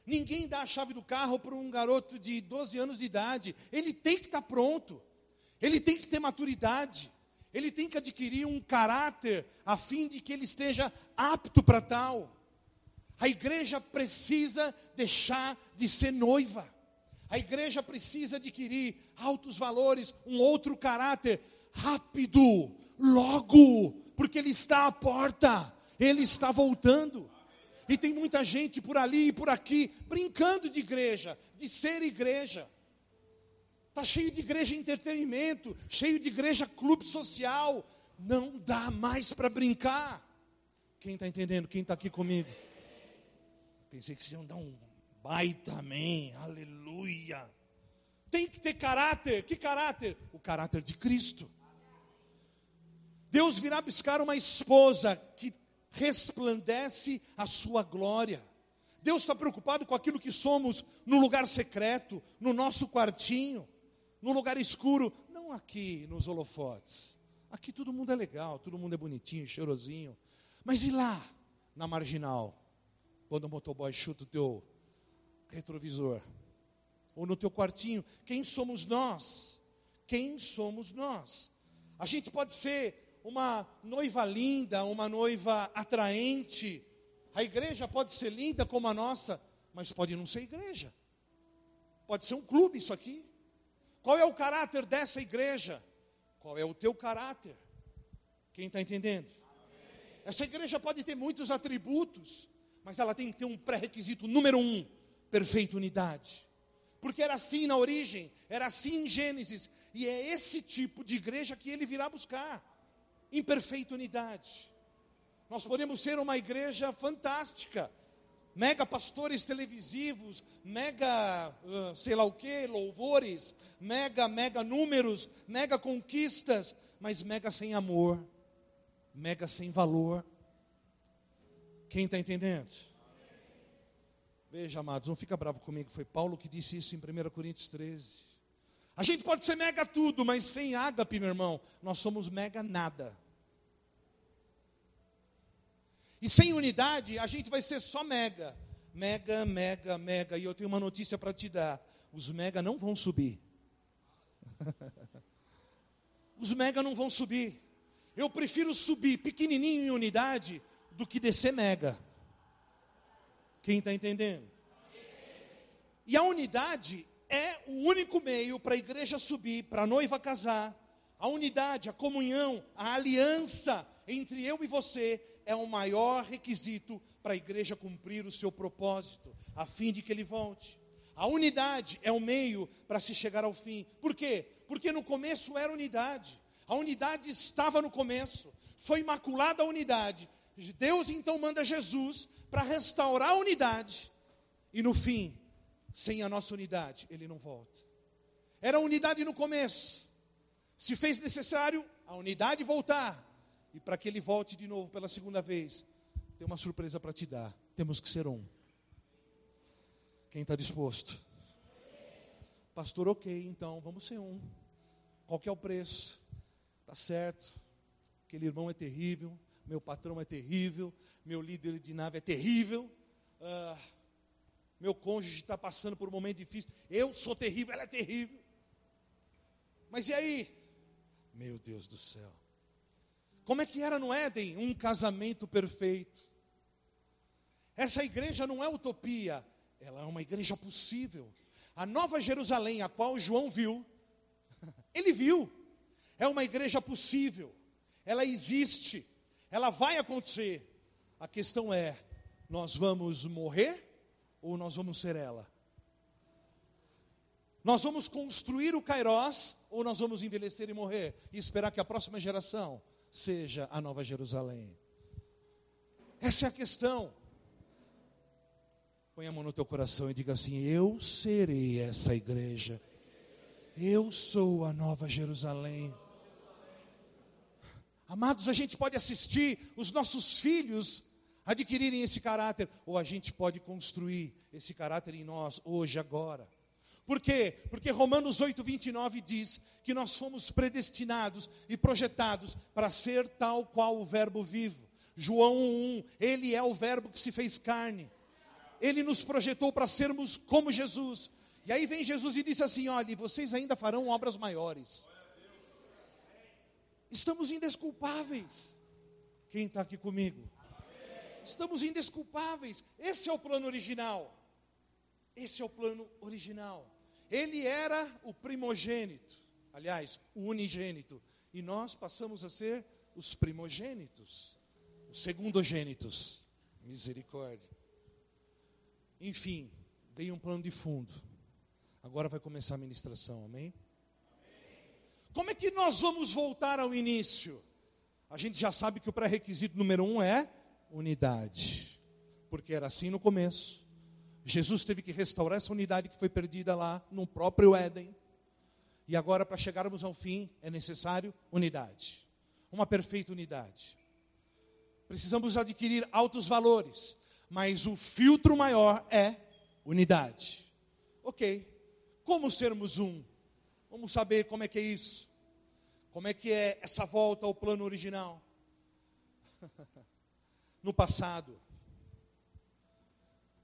Speaker 3: Ninguém dá a chave do carro para um garoto de 12 anos de idade, ele tem que estar pronto, ele tem que ter maturidade, ele tem que adquirir um caráter a fim de que ele esteja apto para tal. A igreja precisa deixar de ser noiva. A igreja precisa adquirir altos valores, um outro caráter, rápido, logo, porque Ele está à porta, Ele está voltando. E tem muita gente por ali e por aqui brincando de igreja, de ser igreja. Está cheio de igreja entretenimento, cheio de igreja clube social. Não dá mais para brincar. Quem está entendendo? Quem está aqui comigo? Pensei que vocês iam dar um Baita amém, aleluia. Tem que ter caráter, que caráter? O caráter de Cristo. Deus virá buscar uma esposa que resplandece a sua glória. Deus está preocupado com aquilo que somos no lugar secreto, no nosso quartinho, no lugar escuro, não aqui nos holofotes. Aqui todo mundo é legal, todo mundo é bonitinho, cheirosinho. Mas e lá, na marginal, quando o motoboy chuta o teu retrovisor? Ou no teu quartinho? Quem somos nós? Quem somos nós? A gente pode ser uma noiva linda, uma noiva atraente. A igreja pode ser linda como a nossa, mas pode não ser igreja. Pode ser um clube isso aqui. Qual é o caráter dessa igreja? Qual é o teu caráter? Quem está entendendo? Essa igreja pode ter muitos atributos, mas ela tem que ter um pré-requisito número um: perfeita unidade. Porque era assim na origem, era assim em Gênesis, e é esse tipo de igreja que ele virá buscar em perfeita unidade. Nós podemos ser uma igreja fantástica, mega pastores televisivos, mega uh, sei lá o que, louvores, mega, mega números, mega conquistas, mas mega sem amor, mega sem valor. Quem está entendendo? Veja, amados, não fica bravo comigo, foi Paulo que disse isso em 1 Coríntios 13. A gente pode ser mega tudo, mas sem ágape, meu irmão, nós somos mega nada. E sem unidade, a gente vai ser só mega. Mega, mega, mega. E eu tenho uma notícia para te dar: os mega não vão subir. os mega não vão subir. Eu prefiro subir pequenininho em unidade do que descer mega. Quem está entendendo? E a unidade é o único meio para a igreja subir, para a noiva casar. A unidade, a comunhão, a aliança entre eu e você é o maior requisito para a igreja cumprir o seu propósito, a fim de que ele volte. A unidade é o meio para se chegar ao fim. Por quê? Porque no começo era unidade. A unidade estava no começo. Foi imaculada a unidade. Deus então manda Jesus para restaurar a unidade. E no fim, sem a nossa unidade, ele não volta. Era unidade no começo. Se fez necessário a unidade voltar, e para que ele volte de novo pela segunda vez, tem uma surpresa para te dar. Temos que ser um. Quem está disposto? Pastor, ok, então vamos ser um. Qual que é o preço? Tá certo. Aquele irmão é terrível, meu patrão é terrível, meu líder de nave é terrível, ah, meu cônjuge está passando por um momento difícil. Eu sou terrível, ela é terrível. Mas e aí? Meu Deus do céu. Como é que era no Éden? Um casamento perfeito. Essa igreja não é utopia, ela é uma igreja possível. A nova Jerusalém, a qual João viu, ele viu, é uma igreja possível, ela existe, ela vai acontecer. A questão é: nós vamos morrer ou nós vamos ser ela? Nós vamos construir o Kairós ou nós vamos envelhecer e morrer e esperar que a próxima geração seja a Nova Jerusalém. Essa é a questão. Põe a mão no teu coração e diga assim: Eu serei essa igreja. Eu sou a Nova Jerusalém. Amados, a gente pode assistir os nossos filhos adquirirem esse caráter, ou a gente pode construir esse caráter em nós, hoje, agora. Por quê? Porque Romanos 8, 29 diz que nós fomos predestinados e projetados para ser tal qual o Verbo vivo. João 1, ele é o Verbo que se fez carne. Ele nos projetou para sermos como Jesus. E aí vem Jesus e disse assim: Olha, vocês ainda farão obras maiores. Estamos indesculpáveis. Quem está aqui comigo? Estamos indesculpáveis. Esse é o plano original. Esse é o plano original. Ele era o primogênito, aliás, o unigênito, e nós passamos a ser os primogênitos, os segundogênitos. Misericórdia. Enfim, dei um plano de fundo. Agora vai começar a ministração, amém? Como é que nós vamos voltar ao início? A gente já sabe que o pré-requisito número um é unidade, porque era assim no começo, Jesus teve que restaurar essa unidade que foi perdida lá no próprio Éden. E agora, para chegarmos ao fim, é necessário unidade. Uma perfeita unidade. Precisamos adquirir altos valores, mas o filtro maior é unidade. Ok, como sermos um? Vamos saber como é que é isso. Como é que é essa volta ao plano original? no passado,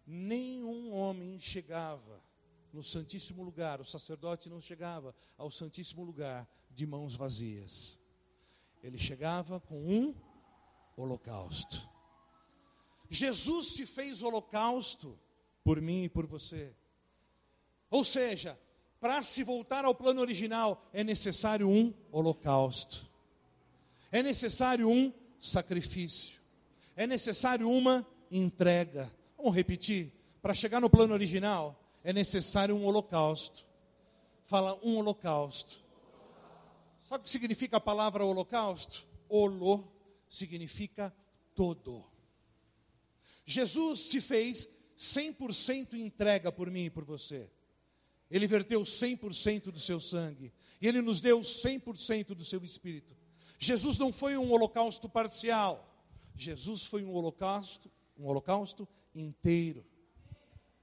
Speaker 3: nenhum homem chegava no Santíssimo Lugar, o sacerdote não chegava ao Santíssimo Lugar de mãos vazias. Ele chegava com um holocausto. Jesus se fez holocausto por mim e por você. Ou seja, para se voltar ao plano original é necessário um holocausto. É necessário um sacrifício. É necessário uma entrega. Vamos repetir? Para chegar no plano original, é necessário um holocausto. Fala um holocausto. Sabe o que significa a palavra holocausto? Holo significa todo. Jesus se fez 100% entrega por mim e por você. Ele verteu 100% do seu sangue. E ele nos deu 100% do seu espírito. Jesus não foi um holocausto parcial. Jesus foi um holocausto, um holocausto inteiro.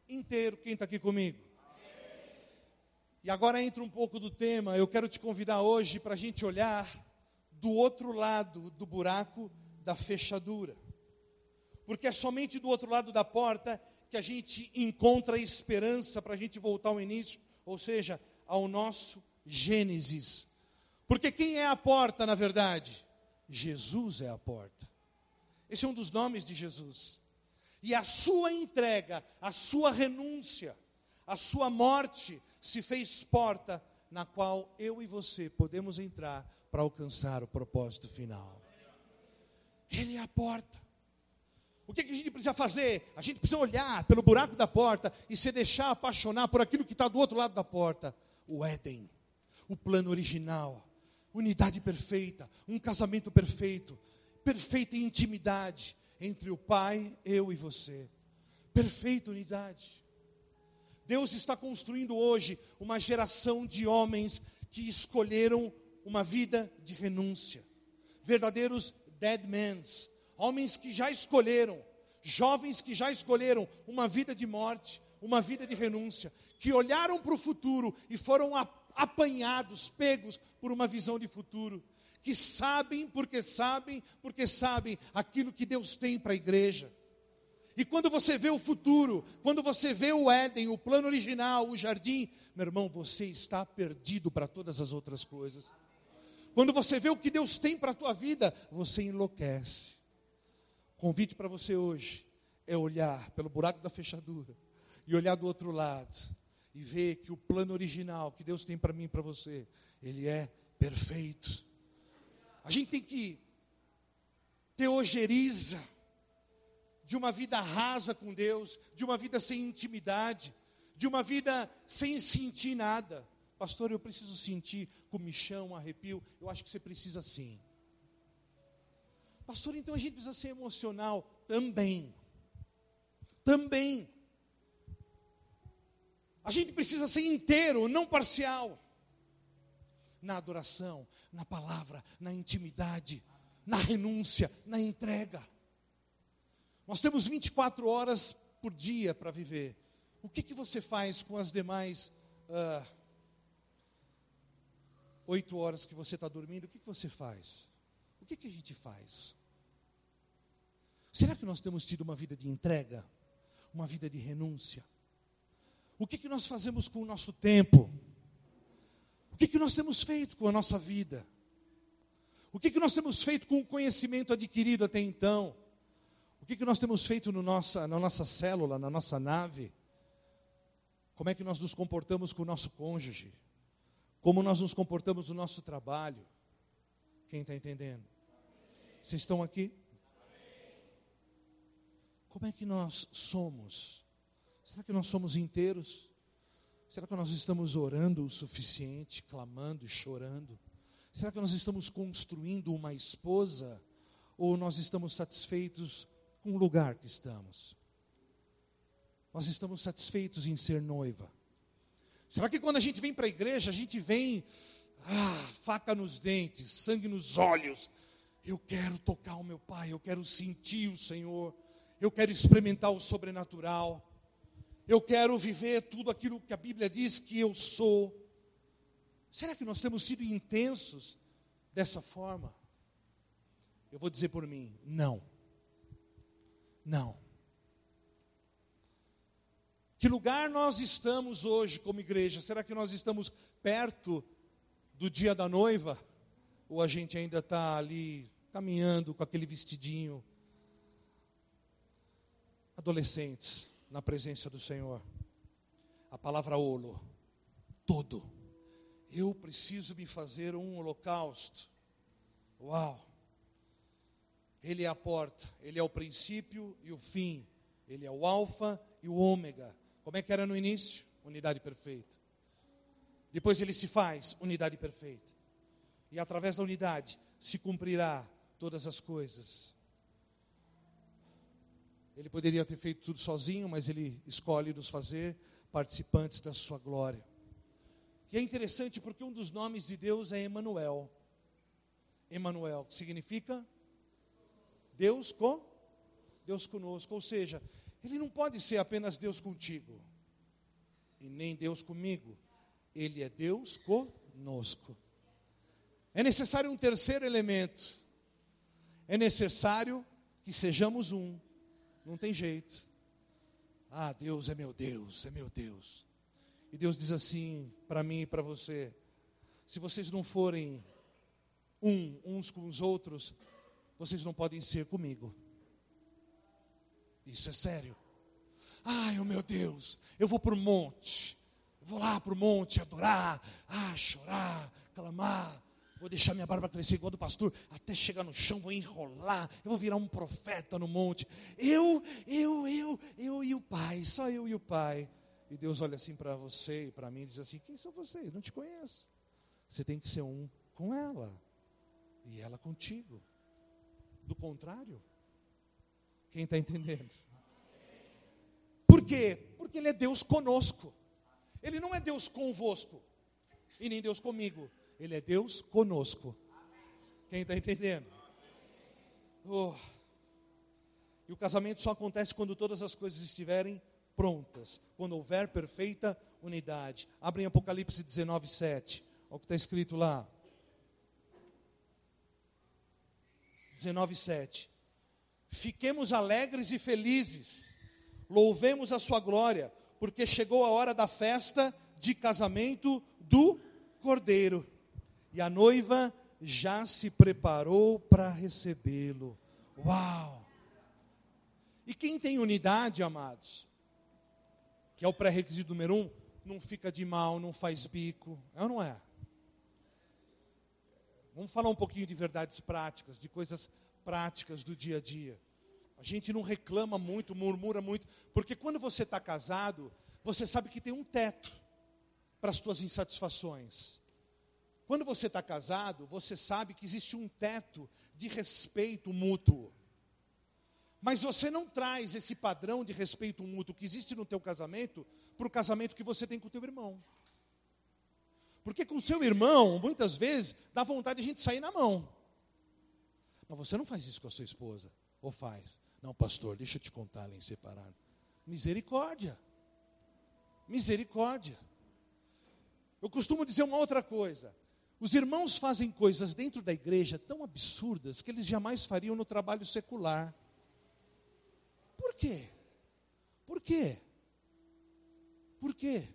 Speaker 3: Inteiro. Quem está aqui comigo? E agora entra um pouco do tema. Eu quero te convidar hoje para a gente olhar do outro lado do buraco da fechadura. Porque é somente do outro lado da porta que a gente encontra esperança para a gente voltar ao início, ou seja, ao nosso Gênesis. Porque quem é a porta, na verdade? Jesus é a porta. Esse é um dos nomes de Jesus. E a sua entrega, a sua renúncia, a sua morte se fez porta na qual eu e você podemos entrar para alcançar o propósito final. Ele é a porta. O que, que, a gente precisa fazer? A gente precisa olhar pelo buraco da porta e se deixar apaixonar por aquilo que está do outro lado da porta. O Éden, o plano original, unidade perfeita, um casamento perfeito, perfeita intimidade entre o Pai, eu e você. Perfeita unidade. Deus está construindo hoje uma geração de homens que escolheram uma vida de renúncia, verdadeiros dead men, homens que já escolheram, jovens que já escolheram uma vida de morte, uma vida de renúncia, que olharam para o futuro e foram apanhados, pegos por uma visão de futuro que sabem, porque sabem, porque sabem aquilo que Deus tem para a igreja. E quando você vê o futuro, quando você vê o Éden, o plano original, o jardim, meu irmão, você está perdido para todas as outras coisas. Quando você vê o que Deus tem para a tua vida, você enlouquece. Convite para você hoje é olhar pelo buraco da fechadura e olhar do outro lado e ver que o plano original que Deus tem para mim e para você, ele é perfeito. A gente tem que ter ojeriza de uma vida rasa com Deus, de uma vida sem intimidade, de uma vida sem sentir nada. Pastor, eu preciso sentir comichão, arrepio. Eu acho que você precisa sim. Pastor, então a gente precisa ser emocional também. Também. A gente precisa ser inteiro, não parcial na adoração, na palavra, na intimidade, na renúncia, na entrega. Nós temos 24 horas por dia para viver. O que, que você faz com as demais uh, oito horas que você está dormindo? O que, que você faz? O que, que a gente faz? Será que nós temos tido uma vida de entrega? Uma vida de renúncia? O que, que nós fazemos com o nosso tempo? O que, que nós temos feito com a nossa vida? O que, que nós temos feito com o conhecimento adquirido até então? O que, que nós temos feito no nossa, na nossa célula, na nossa nave? Como é que nós nos comportamos com o nosso cônjuge? Como nós nos comportamos no nosso trabalho? Quem está entendendo? Vocês estão aqui? Como é que nós somos? Será que nós somos inteiros? Será que nós estamos orando o suficiente, clamando e chorando? Será que nós estamos construindo uma esposa? Ou nós estamos satisfeitos com o lugar que estamos? nós estamos satisfeitos em ser noiva? Será que quando a gente vem para a igreja, a gente vem, ah, faca nos dentes, sangue nos olhos? Eu quero tocar o meu Pai, eu quero sentir o Senhor, eu quero experimentar o sobrenatural, eu quero viver tudo aquilo que a Bíblia diz que eu sou. Será que nós temos sido intensos dessa forma? Eu vou dizer por mim, não. Não. Que lugar nós estamos hoje como igreja? Será que nós estamos perto do dia da noiva? Ou a gente ainda está ali caminhando com aquele vestidinho? Adolescentes, na presença do Senhor. A palavra olo, todo. Eu preciso me fazer um holocausto. Uau! Ele é a porta, ele é o princípio e o fim, ele é o alfa e o ômega. Como é que era no início? Unidade perfeita. Depois ele se faz unidade perfeita. E através da unidade se cumprirá todas as coisas. Ele poderia ter feito tudo sozinho, mas ele escolhe nos fazer participantes da sua glória. E é interessante porque um dos nomes de Deus é Emanuel. Emanuel, que significa Deus com Deus conosco, ou seja, ele não pode ser apenas Deus contigo e nem Deus comigo. Ele é Deus conosco. É necessário um terceiro elemento. É necessário que sejamos um. Não tem jeito. Ah, Deus é meu Deus, é meu Deus. E Deus diz assim para mim e para você: se vocês não forem um uns com os outros, vocês não podem ser comigo. Isso é sério. Ai, oh meu Deus, eu vou para o monte, vou lá para o monte adorar, ah, chorar, clamar, vou deixar minha barba crescer igual do pastor, até chegar no chão, vou enrolar, eu vou virar um profeta no monte. Eu, eu, eu, eu e o Pai, só eu e o Pai. E Deus olha assim para você e para mim e diz assim: Quem são vocês? Não te conheço. Você tem que ser um com ela e ela contigo. Do contrário, quem está entendendo? Por quê? Porque Ele é Deus conosco. Ele não é Deus convosco e nem Deus comigo. Ele é Deus conosco. Quem está entendendo? Oh. E o casamento só acontece quando todas as coisas estiverem prontas, quando houver perfeita unidade. Abrem Apocalipse 19, 7. Olha o que está escrito lá. 19, 7. Fiquemos alegres e felizes, louvemos a Sua glória, porque chegou a hora da festa de casamento do Cordeiro, e a noiva já se preparou para recebê-lo. Uau! E quem tem unidade, amados, que é o pré-requisito número um, não fica de mal, não faz bico, é ou não é? Vamos falar um pouquinho de verdades práticas, de coisas práticas do dia a dia. A gente não reclama muito, murmura muito, porque quando você está casado, você sabe que tem um teto para as suas insatisfações. Quando você está casado, você sabe que existe um teto de respeito mútuo. Mas você não traz esse padrão de respeito mútuo que existe no teu casamento para o casamento que você tem com o teu irmão. Porque com o seu irmão, muitas vezes, dá vontade de a gente sair na mão. Mas você não faz isso com a sua esposa. Ou faz? Não, pastor, deixa eu te contar lá em separado. Misericórdia. Misericórdia. Eu costumo dizer uma outra coisa. Os irmãos fazem coisas dentro da igreja tão absurdas que eles jamais fariam no trabalho secular. Por quê? Por quê? Por quê?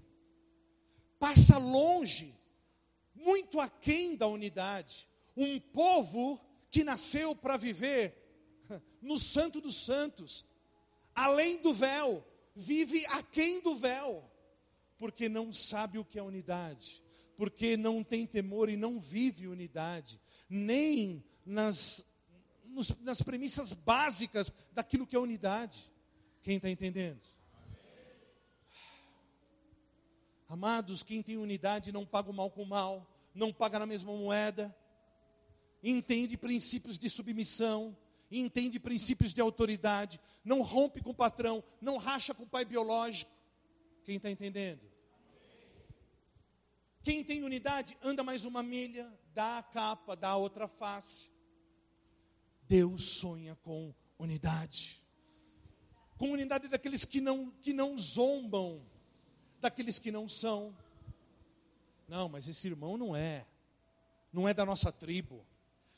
Speaker 3: Passa longe, muito aquém da unidade. Um povo que nasceu para viver no Santo dos Santos, além do véu, vive aquém do véu, porque não sabe o que é unidade, porque não tem temor e não vive unidade, nem nas, nos, nas premissas básicas daquilo que é unidade. Quem está entendendo? Amados, quem tem unidade não paga o mal com o mal, não paga na mesma moeda, entende princípios de submissão, entende princípios de autoridade, não rompe com o patrão, não racha com o pai biológico. Quem está entendendo? Quem tem unidade anda mais uma milha, dá a capa, dá a outra face. Deus sonha com unidade. Com unidade daqueles que não, que não zombam, daqueles que não são. Não, mas esse irmão não é. Não é da nossa tribo.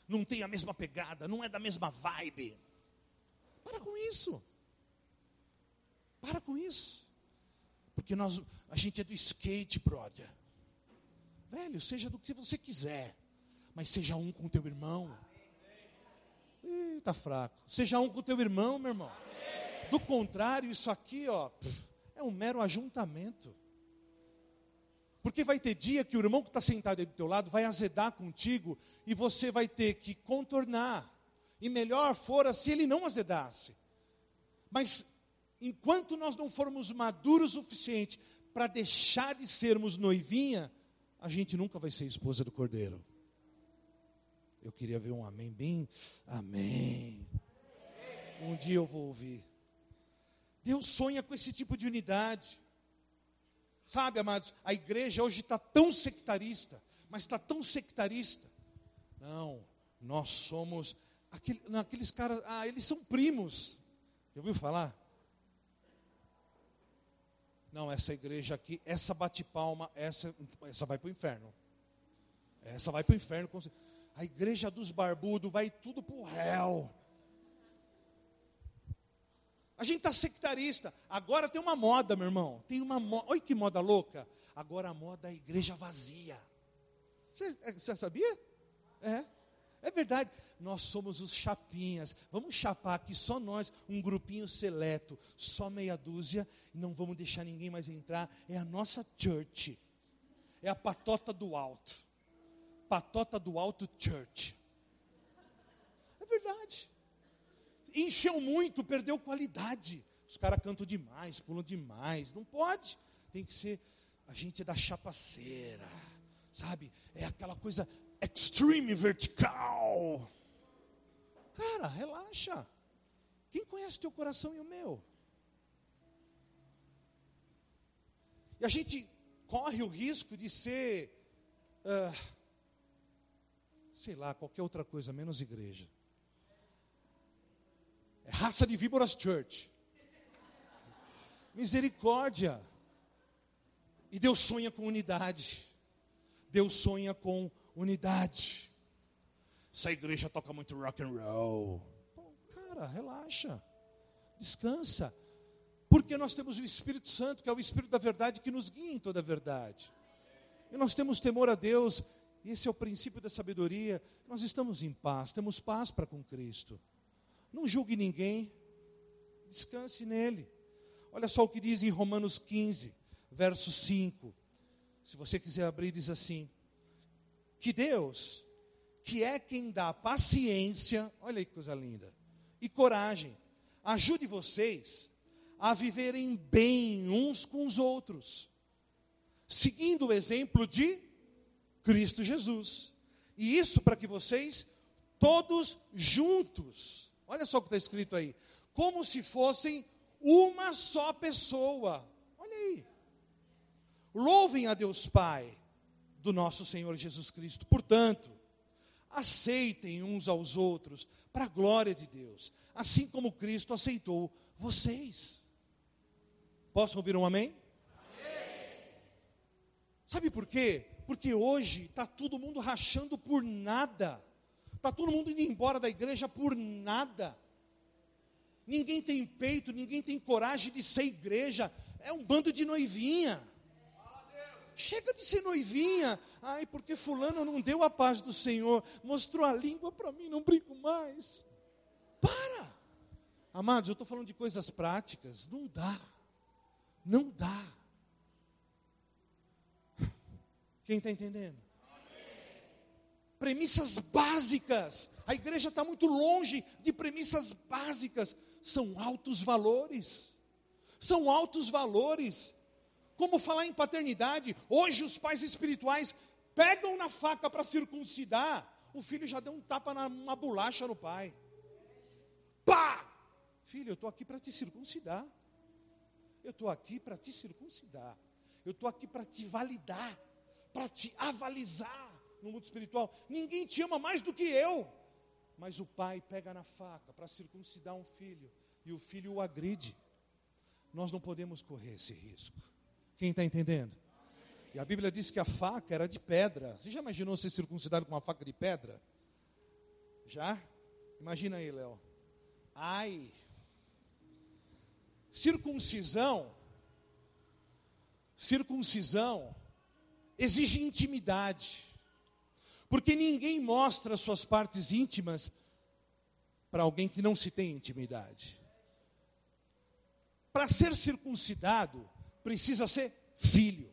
Speaker 3: Não tem a mesma pegada, não é da mesma vibe. Para com isso. Para com isso. Porque nós, a gente é do skate, brother. Velho, seja do que você quiser, mas seja um com teu irmão. Ih, tá fraco. Seja um com teu irmão, meu irmão. Do contrário, isso aqui, ó, é um mero ajuntamento. Porque vai ter dia que o irmão que está sentado aí do teu lado vai azedar contigo e você vai ter que contornar. E melhor fora se ele não azedasse. Mas enquanto nós não formos maduros o suficiente para deixar de sermos noivinha, a gente nunca vai ser esposa do cordeiro. Eu queria ver um amém bem, amém. Um dia eu vou ouvir. Deus sonha com esse tipo de unidade. Sabe, amados, a igreja hoje está tão sectarista, mas está tão sectarista. Não, nós somos aquele, não, aqueles caras, ah, eles são primos. Já ouviu falar? Não, essa igreja aqui, essa bate palma, essa, essa vai para o inferno. Essa vai para o inferno. A igreja dos barbudos vai tudo para o réu. A gente está sectarista. Agora tem uma moda, meu irmão. Tem uma moda. Olha que moda louca. Agora a moda é a igreja vazia. Você, é, você sabia? É. É verdade. Nós somos os chapinhas. Vamos chapar aqui só nós, um grupinho seleto, só meia dúzia, e não vamos deixar ninguém mais entrar. É a nossa church. É a patota do alto. Patota do alto church. É verdade encheu muito, perdeu qualidade. Os caras cantam demais, pulam demais. Não pode. Tem que ser. A gente é da chapaceira, sabe? É aquela coisa extreme vertical. Cara, relaxa. Quem conhece teu coração e o meu? E a gente corre o risco de ser, uh, sei lá, qualquer outra coisa, menos igreja. É raça de víboras church. Misericórdia. E Deus sonha com unidade. Deus sonha com unidade. Essa igreja toca muito rock and roll. Pô, cara, relaxa. Descansa. Porque nós temos o Espírito Santo, que é o Espírito da verdade, que nos guia em toda a verdade. E nós temos temor a Deus, e esse é o princípio da sabedoria. Nós estamos em paz, temos paz para com Cristo. Não julgue ninguém, descanse nele. Olha só o que diz em Romanos 15, verso 5. Se você quiser abrir, diz assim: Que Deus, que é quem dá paciência, olha aí que coisa linda, e coragem, ajude vocês a viverem bem uns com os outros, seguindo o exemplo de Cristo Jesus. E isso para que vocês, todos juntos, Olha só o que está escrito aí. Como se fossem uma só pessoa. Olha aí. Louvem a Deus Pai do nosso Senhor Jesus Cristo. Portanto, aceitem uns aos outros para a glória de Deus, assim como Cristo aceitou vocês. Posso ouvir um amém? amém. Sabe por quê? Porque hoje está todo mundo rachando por nada. Está todo mundo indo embora da igreja por nada. Ninguém tem peito, ninguém tem coragem de ser igreja. É um bando de noivinha. Chega de ser noivinha. Ai, porque fulano não deu a paz do Senhor, mostrou a língua para mim, não brinco mais. Para. Amados, eu estou falando de coisas práticas. Não dá. Não dá. Quem está entendendo? premissas básicas. A igreja está muito longe de premissas básicas. São altos valores. São altos valores. Como falar em paternidade? Hoje os pais espirituais pegam na faca para circuncidar. O filho já deu um tapa na bolacha no pai. Filho, eu estou aqui para te circuncidar. Eu estou aqui para te circuncidar. Eu estou aqui para te validar, para te avalizar no mundo espiritual. Ninguém te ama mais do que eu. Mas o pai pega na faca para circuncidar um filho e o filho o agride. Nós não podemos correr esse risco. Quem está entendendo? E a Bíblia diz que a faca era de pedra. Você já imaginou ser circuncidado com uma faca de pedra? Já? Imagina aí, Léo. Ai. Circuncisão. Circuncisão exige intimidade. Porque ninguém mostra suas partes íntimas para alguém que não se tem intimidade. Para ser circuncidado, precisa ser filho.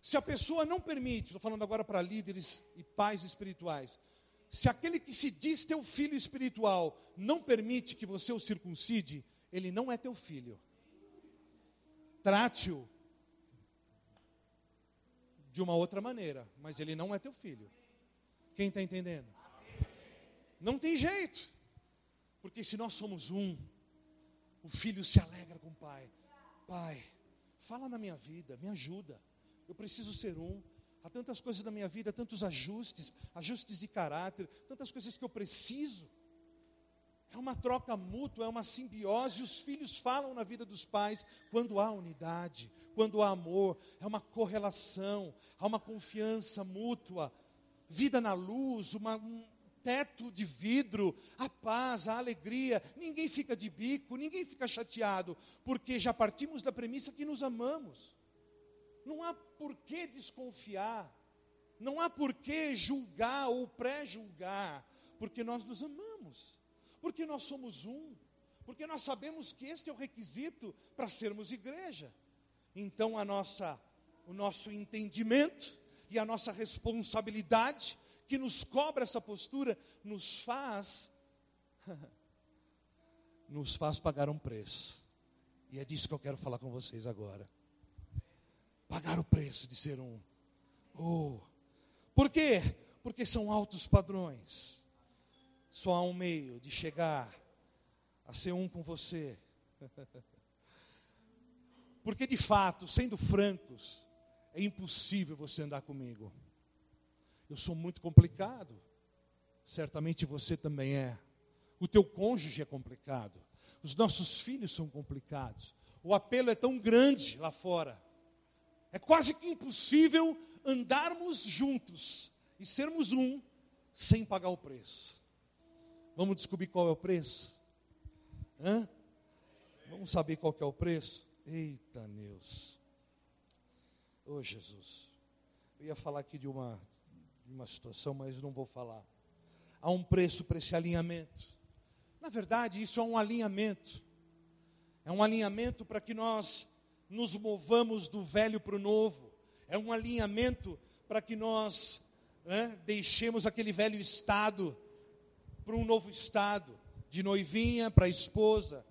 Speaker 3: Se a pessoa não permite, estou falando agora para líderes e pais espirituais, se aquele que se diz teu filho espiritual não permite que você o circuncide, ele não é teu filho. Trate-o de uma outra maneira, mas ele não é teu filho. Quem está entendendo? Não tem jeito, porque se nós somos um, o filho se alegra com o pai. Pai, fala na minha vida, me ajuda. Eu preciso ser um. Há tantas coisas na minha vida, tantos ajustes, ajustes de caráter, tantas coisas que eu preciso. É uma troca mútua, é uma simbiose. Os filhos falam na vida dos pais quando há unidade, quando há amor, é uma correlação, há uma confiança mútua. Vida na luz, uma, um, teto de vidro, a paz, a alegria. Ninguém fica de bico, ninguém fica chateado, porque já partimos da premissa que nos amamos. Não há por que desconfiar, não há por que julgar ou pré-julgar, porque nós nos amamos, porque nós somos um, porque nós sabemos que este é o requisito para sermos igreja. Então a nossa, o nosso entendimento e a nossa responsabilidade que nos cobra essa postura, nos faz nos faz pagar um preço. E é disso que eu quero falar com vocês agora. Pagar o preço de ser um. Oh. Por quê? Porque são altos padrões. Só há um meio de chegar a ser um com você. Porque de fato, sendo francos, é impossível você andar comigo. Eu sou muito complicado. Certamente você também é. O teu cônjuge é complicado. Os nossos filhos são complicados. O apelo é tão grande lá fora. É quase que impossível andarmos juntos e sermos um sem pagar o preço. Vamos descobrir qual é o preço? Hã? Vamos saber qual é o preço? Eita, Deus. Ô oh, Jesus. Eu ia falar aqui de uma uma situação, mas não vou falar. Há um preço para esse alinhamento. Na verdade, isso é um alinhamento. É um alinhamento para que nós nos movamos do velho para o novo. É um alinhamento para que nós né, deixemos aquele velho estado para um novo estado, de noivinha para esposa.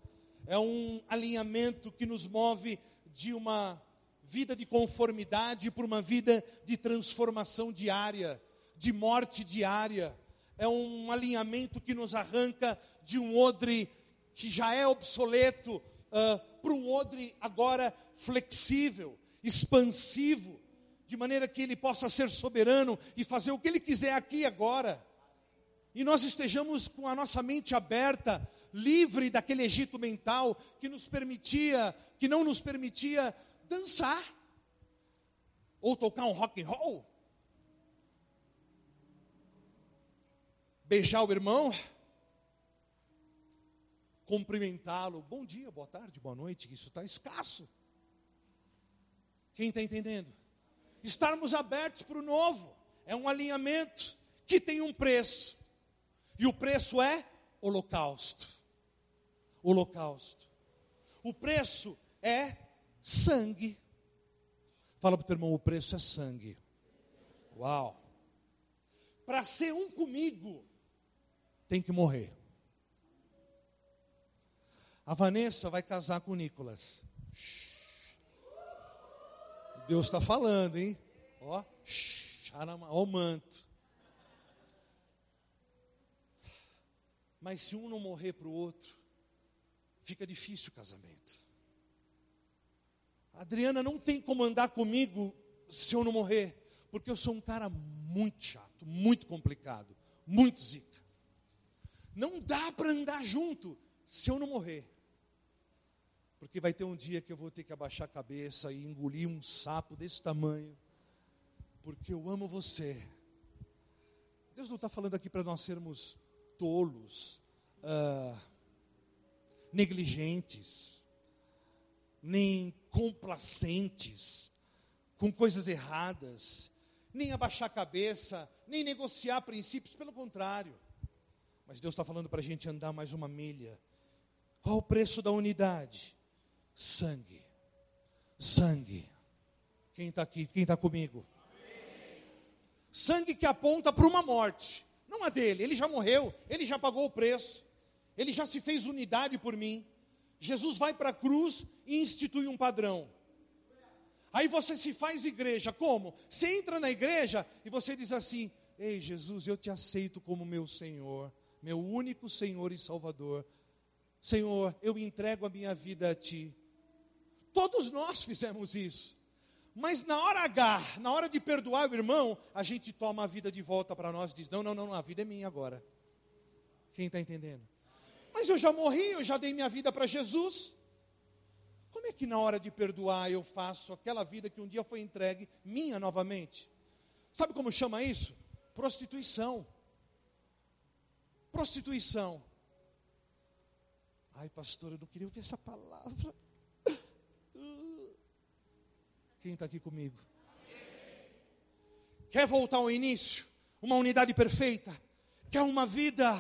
Speaker 3: É um alinhamento que nos move de uma vida de conformidade para uma vida de transformação diária, de morte diária. É um alinhamento que nos arranca de um odre que já é obsoleto uh, para um odre agora flexível, expansivo, de maneira que ele possa ser soberano e fazer o que ele quiser aqui agora. E nós estejamos com a nossa mente aberta, livre daquele Egito mental que nos permitia, que não nos permitia dançar ou tocar um rock and roll, beijar o irmão, cumprimentá-lo, bom dia, boa tarde, boa noite, isso está escasso. Quem está entendendo? Estarmos abertos para o novo, é um alinhamento que tem um preço, e o preço é holocausto. Holocausto. O preço é sangue. Fala para o teu irmão: o preço é sangue. Uau! Para ser um comigo, tem que morrer. A Vanessa vai casar com o Nicolas. Deus está falando, hein? Ó, ó o manto. Mas se um não morrer para o outro, fica difícil o casamento. A Adriana não tem como andar comigo se eu não morrer, porque eu sou um cara muito chato, muito complicado, muito zica. Não dá para andar junto se eu não morrer. Porque vai ter um dia que eu vou ter que abaixar a cabeça e engolir um sapo desse tamanho, porque eu amo você. Deus não está falando aqui para nós sermos tolos, ah, negligentes, nem complacentes com coisas erradas, nem abaixar a cabeça, nem negociar princípios, pelo contrário. Mas Deus está falando para a gente andar mais uma milha. Qual o preço da unidade? Sangue. Sangue. Quem está aqui? Quem está comigo? Sangue que aponta para uma morte, não a dele. Ele já morreu, ele já pagou o preço, ele já se fez unidade por mim. Jesus vai para a cruz e institui um padrão. Aí você se faz igreja, como? Você entra na igreja e você diz assim: Ei, Jesus, eu te aceito como meu Senhor, meu único Senhor e Salvador. Senhor, eu entrego a minha vida a Ti. Todos nós fizemos isso. Mas na hora H, na hora de perdoar o irmão, a gente toma a vida de volta para nós e diz: Não, não, não, a vida é minha agora. Quem está entendendo? Mas eu já morri, eu já dei minha vida para Jesus. Como é que na hora de perdoar eu faço aquela vida que um dia foi entregue, minha novamente? Sabe como chama isso? Prostituição. Prostituição. Ai, pastor, eu não queria ouvir essa palavra. Quem está aqui comigo? Quer voltar ao início? Uma unidade perfeita? Quer uma vida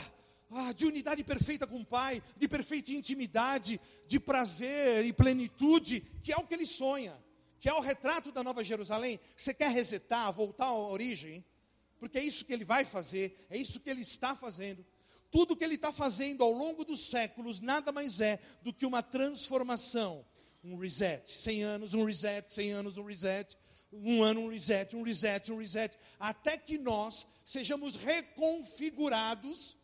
Speaker 3: ah, de unidade perfeita com o Pai, de perfeita intimidade, de prazer e plenitude, que é o que ele sonha, que é o retrato da Nova Jerusalém. Você quer resetar, voltar à origem? Porque é isso que ele vai fazer, é isso que ele está fazendo. Tudo que ele está fazendo ao longo dos séculos nada mais é do que uma transformação, um reset. 100 anos, um reset, 100 anos, um reset, um ano, um reset, um reset, um reset, até que nós sejamos reconfigurados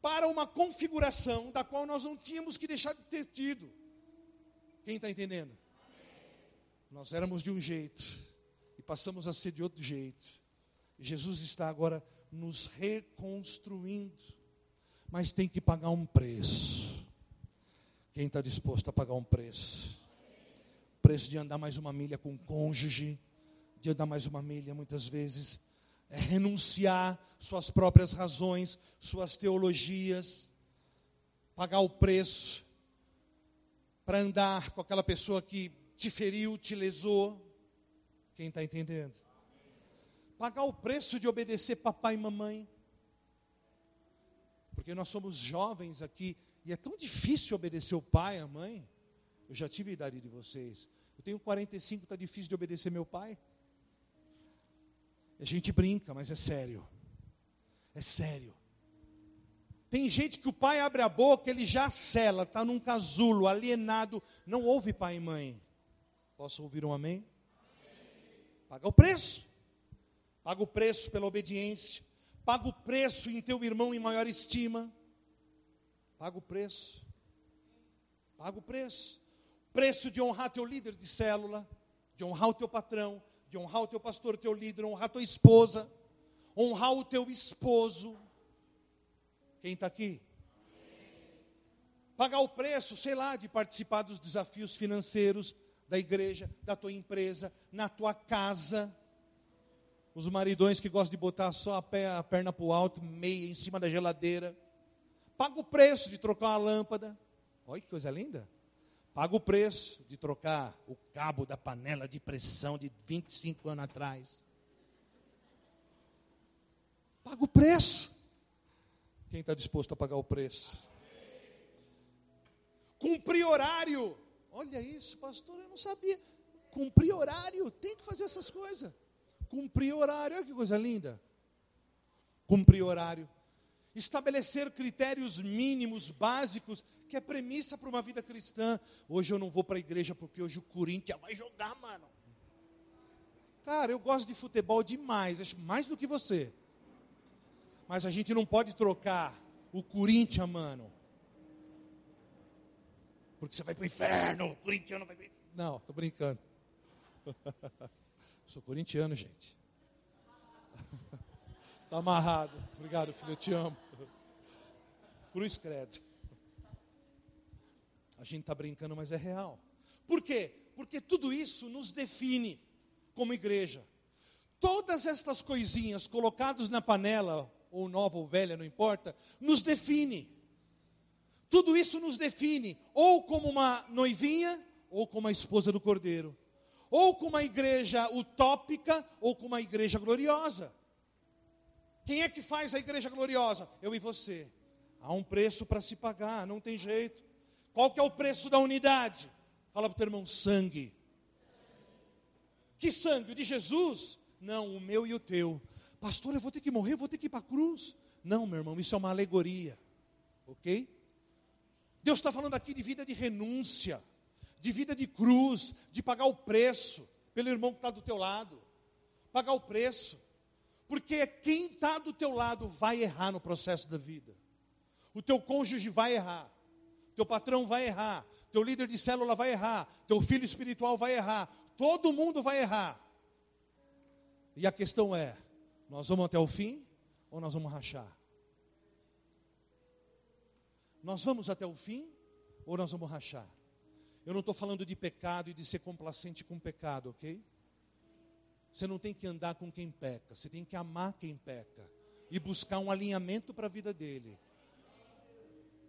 Speaker 3: para uma configuração da qual nós não tínhamos que deixar de ter tido. Quem está entendendo? Nós éramos de um jeito e passamos a ser de outro jeito. Jesus está agora nos reconstruindo, mas tem que pagar um preço. Quem está disposto a pagar um preço? Preço de andar mais uma milha com o cônjuge, de andar mais uma milha muitas vezes é renunciar suas próprias razões, suas teologias, pagar o preço para andar com aquela pessoa que te feriu, te lesou. Quem está entendendo? Pagar o preço de obedecer papai e mamãe. Porque nós somos jovens aqui e é tão difícil obedecer o pai e a mãe. Eu já tive a idade de vocês. Eu tenho 45, está difícil de obedecer meu pai. A gente brinca, mas é sério. É sério. Tem gente que o pai abre a boca, ele já cela, está num casulo, alienado, não ouve pai e mãe. Posso ouvir um amém? Paga o preço. Paga o preço pela obediência. Paga o preço em teu irmão em maior estima. Paga o preço. Paga o preço. Preço de honrar teu líder de célula, de honrar o teu patrão, de honrar o teu pastor, teu líder, honrar tua esposa, honrar o teu esposo. Quem está aqui? Pagar o preço, sei lá, de participar dos desafios financeiros da igreja, da tua empresa, na tua casa. Os maridões que gostam de botar só a, pé, a perna para o alto, meia em cima da geladeira. Paga o preço de trocar uma lâmpada. Olha que coisa linda. Paga o preço de trocar o cabo da panela de pressão de 25 anos atrás. Paga o preço. Quem está disposto a pagar o preço? Cumprir horário. Olha isso, pastor, eu não sabia. Cumprir horário, tem que fazer essas coisas. Cumprir horário, olha que coisa linda. Cumprir horário. Estabelecer critérios mínimos, básicos que é premissa para uma vida cristã. Hoje eu não vou para a igreja porque hoje o Corinthians vai jogar, mano. Cara, eu gosto de futebol demais, acho mais do que você. Mas a gente não pode trocar o Corinthians, mano, porque você vai para o inferno, o corintiano vai. Não, estou brincando. Sou corintiano, gente. Está amarrado. Obrigado, filho, eu te amo. Cruz credo. A gente está brincando, mas é real. Por quê? Porque tudo isso nos define como igreja. Todas estas coisinhas colocadas na panela, ou nova ou velha, não importa, nos define. Tudo isso nos define, ou como uma noivinha, ou como a esposa do cordeiro. Ou como uma igreja utópica, ou como uma igreja gloriosa. Quem é que faz a igreja gloriosa? Eu e você. Há um preço para se pagar, não tem jeito. Qual que é o preço da unidade? Fala para o teu irmão, sangue. Que sangue? O de Jesus? Não, o meu e o teu. Pastor, eu vou ter que morrer, vou ter que ir para a cruz. Não, meu irmão, isso é uma alegoria. Ok? Deus está falando aqui de vida de renúncia, de vida de cruz, de pagar o preço pelo irmão que está do teu lado. Pagar o preço. Porque quem está do teu lado vai errar no processo da vida. O teu cônjuge vai errar. Teu patrão vai errar. Teu líder de célula vai errar. Teu filho espiritual vai errar. Todo mundo vai errar. E a questão é: nós vamos até o fim ou nós vamos rachar? Nós vamos até o fim ou nós vamos rachar? Eu não estou falando de pecado e de ser complacente com pecado, ok? Você não tem que andar com quem peca, você tem que amar quem peca e buscar um alinhamento para a vida dele.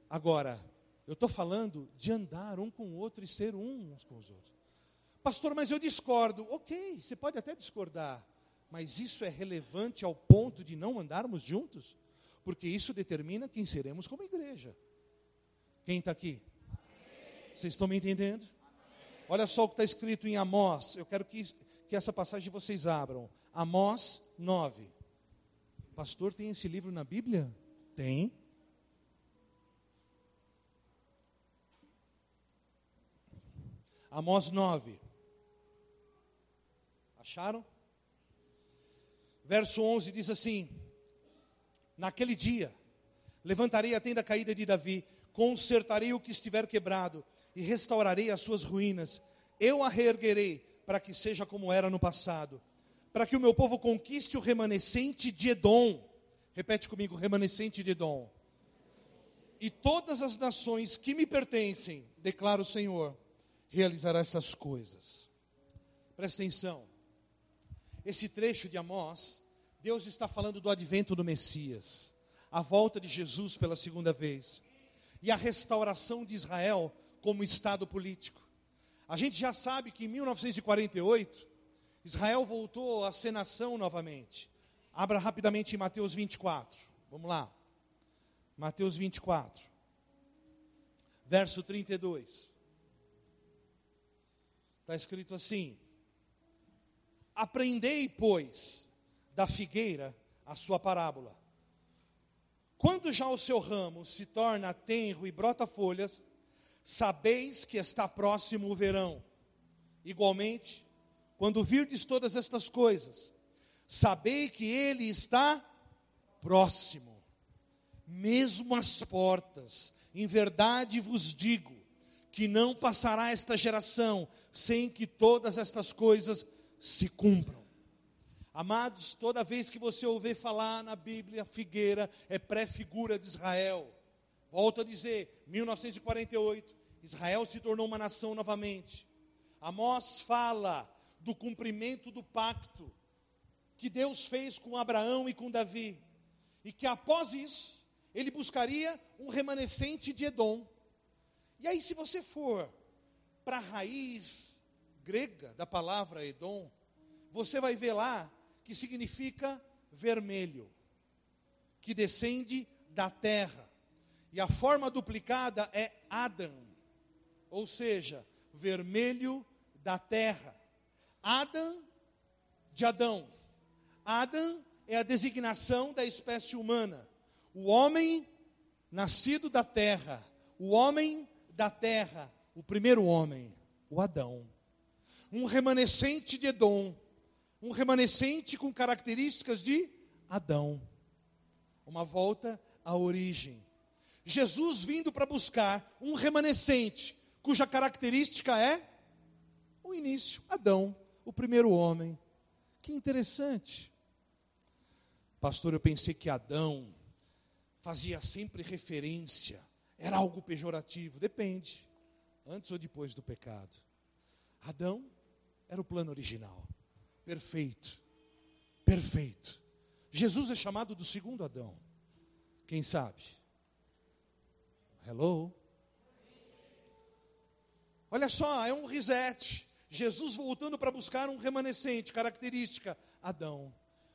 Speaker 3: Agora, eu estou falando de andar um com o outro e ser um uns com os outros. Pastor, mas eu discordo. Ok, você pode até discordar, mas isso é relevante ao ponto de não andarmos juntos? Porque isso determina quem seremos como igreja. Quem está aqui? Vocês estão me entendendo? Olha só o que está escrito em Amós. Eu quero que, que essa passagem vocês abram. Amós 9. Pastor, tem esse livro na Bíblia? Tem. Amós 9. Acharam? Verso 11 diz assim: Naquele dia, levantarei a tenda caída de Davi, consertarei o que estiver quebrado e restaurarei as suas ruínas. Eu a reerguerei para que seja como era no passado, para que o meu povo conquiste o remanescente de Edom. Repete comigo, remanescente de Edom. E todas as nações que me pertencem, declara o Senhor, realizará essas coisas. Presta atenção. Esse trecho de Amós, Deus está falando do advento do Messias, a volta de Jesus pela segunda vez e a restauração de Israel como Estado político. A gente já sabe que em 1948, Israel voltou a ser nação novamente. Abra rapidamente em Mateus 24. Vamos lá. Mateus 24, verso 32. Está escrito assim: Aprendei, pois, da figueira a sua parábola. Quando já o seu ramo se torna tenro e brota folhas, sabeis que está próximo o verão. Igualmente, quando virdes todas estas coisas, sabei que ele está próximo, mesmo às portas. Em verdade vos digo que não passará esta geração sem que todas estas coisas se cumpram. Amados, toda vez que você ouvir falar na Bíblia, figueira é pré-figura de Israel. Volto a dizer, 1948, Israel se tornou uma nação novamente. Amós fala do cumprimento do pacto que Deus fez com Abraão e com Davi. E que após isso, ele buscaria um remanescente de Edom. E aí, se você for para a raiz grega da palavra Edom, você vai ver lá que significa vermelho, que descende da terra. E a forma duplicada é Adam, ou seja, vermelho da terra. Adam de Adão. Adam é a designação da espécie humana. O homem nascido da terra, o homem da terra, o primeiro homem, o Adão. Um remanescente de Edom, um remanescente com características de Adão. Uma volta à origem. Jesus vindo para buscar um remanescente cuja característica é o início. Adão, o primeiro homem. Que interessante. Pastor, eu pensei que Adão fazia sempre referência, era algo pejorativo. Depende, antes ou depois do pecado. Adão era o plano original, perfeito, perfeito. Jesus é chamado do segundo Adão. Quem sabe? Hello? Olha só, é um reset. Jesus voltando para buscar um remanescente, característica, Adão.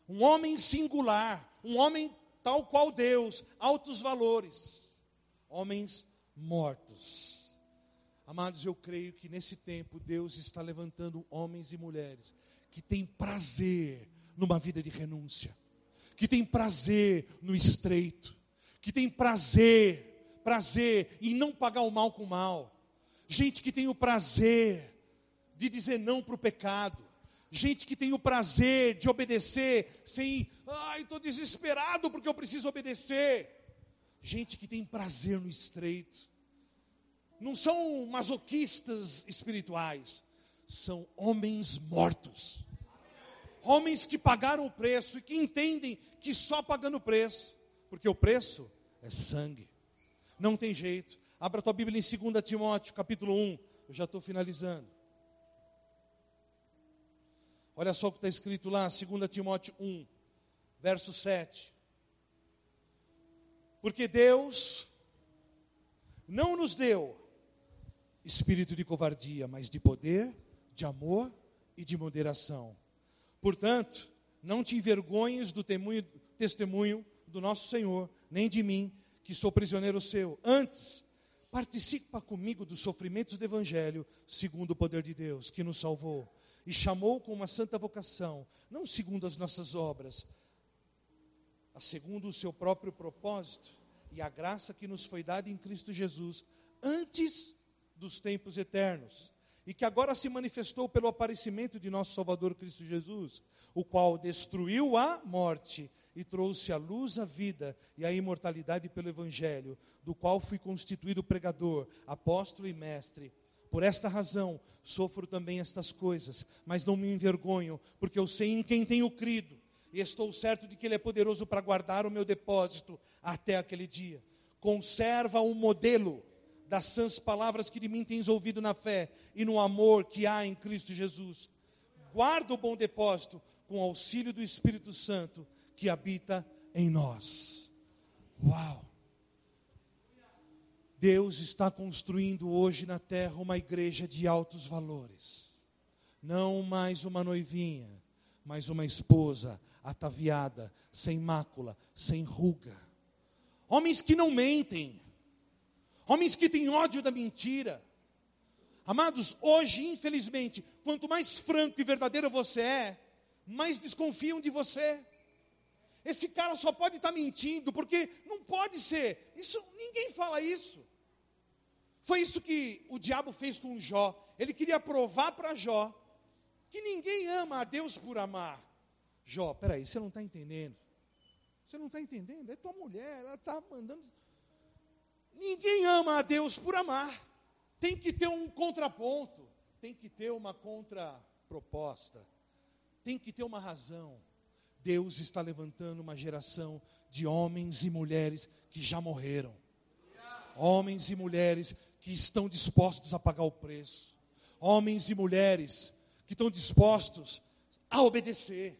Speaker 3: Um homem singular, um homem tal qual Deus, altos valores. Homens mortos. Amados, eu creio que nesse tempo Deus está levantando homens e mulheres que têm prazer numa vida de renúncia, que têm prazer no estreito, que têm prazer, prazer em não pagar o mal com o mal. Gente que tem o prazer de dizer não para o pecado. Gente que tem o prazer de obedecer sem, ai, estou desesperado porque eu preciso obedecer. Gente que tem prazer no estreito. Não são masoquistas espirituais, são homens mortos. Homens que pagaram o preço e que entendem que só pagando o preço, porque o preço é sangue. Não tem jeito. Abra tua Bíblia em 2 Timóteo, capítulo 1. Eu já estou finalizando. Olha só o que está escrito lá, 2 Timóteo 1, verso 7. Porque Deus não nos deu espírito de covardia, mas de poder, de amor e de moderação. Portanto, não te envergonhes do testemunho, testemunho do nosso Senhor, nem de mim, que sou prisioneiro seu. Antes, participa comigo dos sofrimentos do Evangelho, segundo o poder de Deus, que nos salvou e chamou com uma santa vocação, não segundo as nossas obras, a segundo o seu próprio propósito e a graça que nos foi dada em Cristo Jesus antes dos tempos eternos, e que agora se manifestou pelo aparecimento de nosso Salvador Cristo Jesus, o qual destruiu a morte e trouxe à luz a vida e a imortalidade pelo Evangelho, do qual fui constituído pregador, apóstolo e mestre por esta razão, sofro também estas coisas, mas não me envergonho, porque eu sei em quem tenho crido, e estou certo de que Ele é poderoso para guardar o meu depósito até aquele dia. Conserva o modelo das sãs palavras que de mim tens ouvido na fé e no amor que há em Cristo Jesus. Guarda o bom depósito com auxílio do Espírito Santo que habita em nós. Uau! Deus está construindo hoje na terra uma igreja de altos valores. Não mais uma noivinha, mas uma esposa ataviada, sem mácula, sem ruga. Homens que não mentem. Homens que têm ódio da mentira. Amados, hoje, infelizmente, quanto mais franco e verdadeiro você é, mais desconfiam de você. Esse cara só pode estar mentindo, porque não pode ser. Isso ninguém fala isso. Foi isso que o diabo fez com Jó. Ele queria provar para Jó que ninguém ama a Deus por amar. Jó, peraí, você não está entendendo. Você não está entendendo? É tua mulher, ela está mandando. Ninguém ama a Deus por amar. Tem que ter um contraponto, tem que ter uma contraproposta, tem que ter uma razão. Deus está levantando uma geração de homens e mulheres que já morreram. Homens e mulheres que estão dispostos a pagar o preço. Homens e mulheres que estão dispostos a obedecer.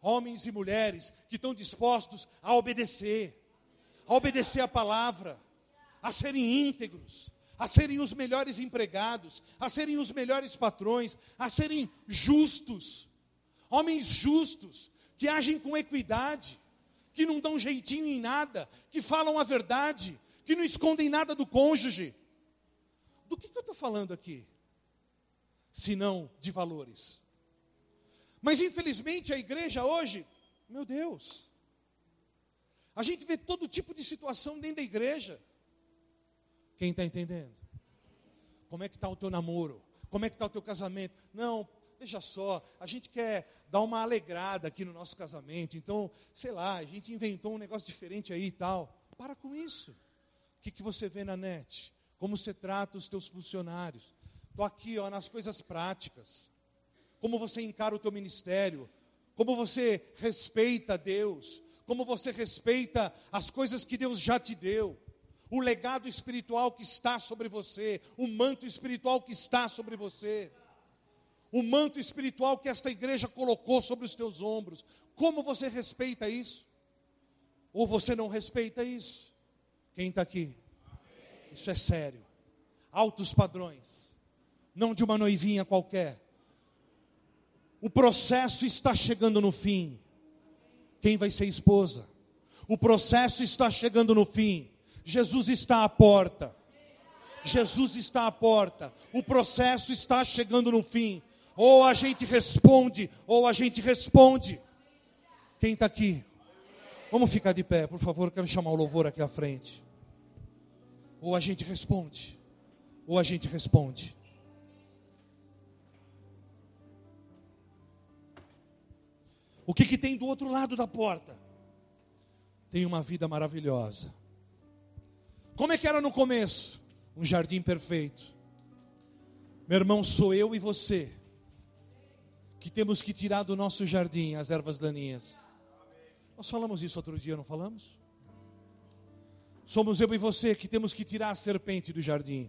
Speaker 3: Homens e mulheres que estão dispostos a obedecer. A obedecer a palavra. A serem íntegros. A serem os melhores empregados. A serem os melhores patrões. A serem justos. Homens justos. Que agem com equidade. Que não dão jeitinho em nada. Que falam a verdade. Que não escondem nada do cônjuge do que, que eu estou falando aqui? Se não de valores. Mas infelizmente a igreja hoje, meu Deus, a gente vê todo tipo de situação dentro da igreja. Quem está entendendo? Como é que está o teu namoro? Como é que está o teu casamento? Não, veja só, a gente quer dar uma alegrada aqui no nosso casamento, então, sei lá, a gente inventou um negócio diferente aí e tal. Para com isso. O que, que você vê na net? como você trata os teus funcionários. Estou aqui ó, nas coisas práticas. Como você encara o teu ministério, como você respeita Deus, como você respeita as coisas que Deus já te deu, o legado espiritual que está sobre você, o manto espiritual que está sobre você, o manto espiritual que esta igreja colocou sobre os teus ombros. Como você respeita isso? Ou você não respeita isso? Quem está aqui? Isso é sério. Altos padrões, não de uma noivinha qualquer. O processo está chegando no fim. Quem vai ser esposa? O processo está chegando no fim. Jesus está à porta. Jesus está à porta. O processo está chegando no fim. Ou a gente responde, ou a gente responde. Quem está aqui? Vamos ficar de pé, por favor. Quero chamar o louvor aqui à frente. Ou a gente responde, ou a gente responde. O que, que tem do outro lado da porta? Tem uma vida maravilhosa. Como é que era no começo? Um jardim perfeito. Meu irmão, sou eu e você que temos que tirar do nosso jardim as ervas daninhas. Nós falamos isso outro dia, não falamos? Somos eu e você que temos que tirar a serpente do jardim.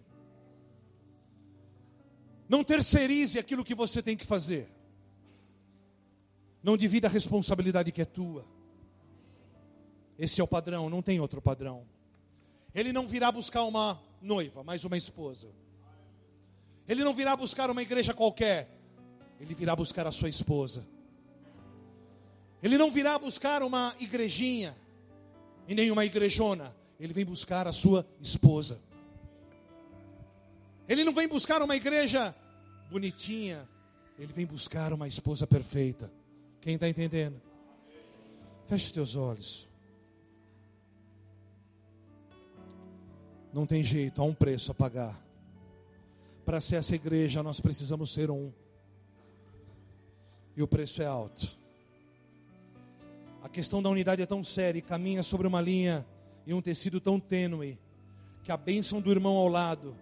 Speaker 3: Não terceirize aquilo que você tem que fazer. Não divida a responsabilidade que é tua. Esse é o padrão, não tem outro padrão. Ele não virá buscar uma noiva, mas uma esposa. Ele não virá buscar uma igreja qualquer, ele virá buscar a sua esposa. Ele não virá buscar uma igrejinha e nem uma igrejona, ele vem buscar a sua esposa. Ele não vem buscar uma igreja bonitinha, ele vem buscar uma esposa perfeita. Quem está entendendo? Feche os teus olhos. Não tem jeito, há um preço a pagar. Para ser essa igreja, nós precisamos ser um. E o preço é alto. A questão da unidade é tão séria e caminha sobre uma linha e um tecido tão tênue que a bênção do irmão ao lado,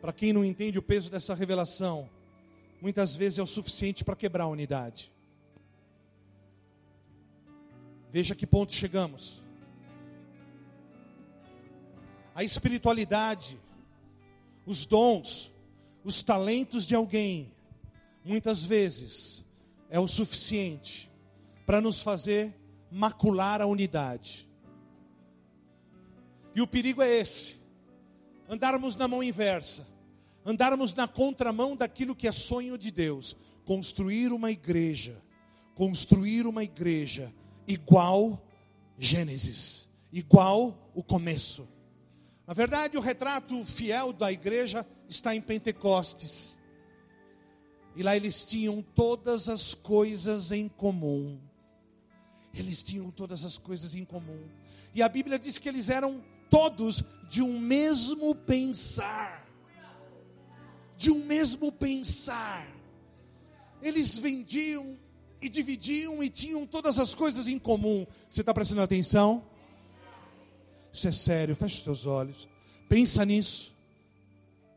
Speaker 3: para quem não entende o peso dessa revelação, muitas vezes é o suficiente para quebrar a unidade. Veja que ponto chegamos. A espiritualidade, os dons, os talentos de alguém, muitas vezes é o suficiente para nos fazer macular a unidade. E o perigo é esse: andarmos na mão inversa, andarmos na contramão daquilo que é sonho de Deus, construir uma igreja, construir uma igreja igual Gênesis, igual o começo. Na verdade, o retrato fiel da igreja está em Pentecostes. E lá eles tinham todas as coisas em comum. Eles tinham todas as coisas em comum. E a Bíblia diz que eles eram todos de um mesmo pensar. De um mesmo pensar. Eles vendiam e dividiam e tinham todas as coisas em comum. Você está prestando atenção? Isso é sério, fecha os teus olhos. Pensa nisso.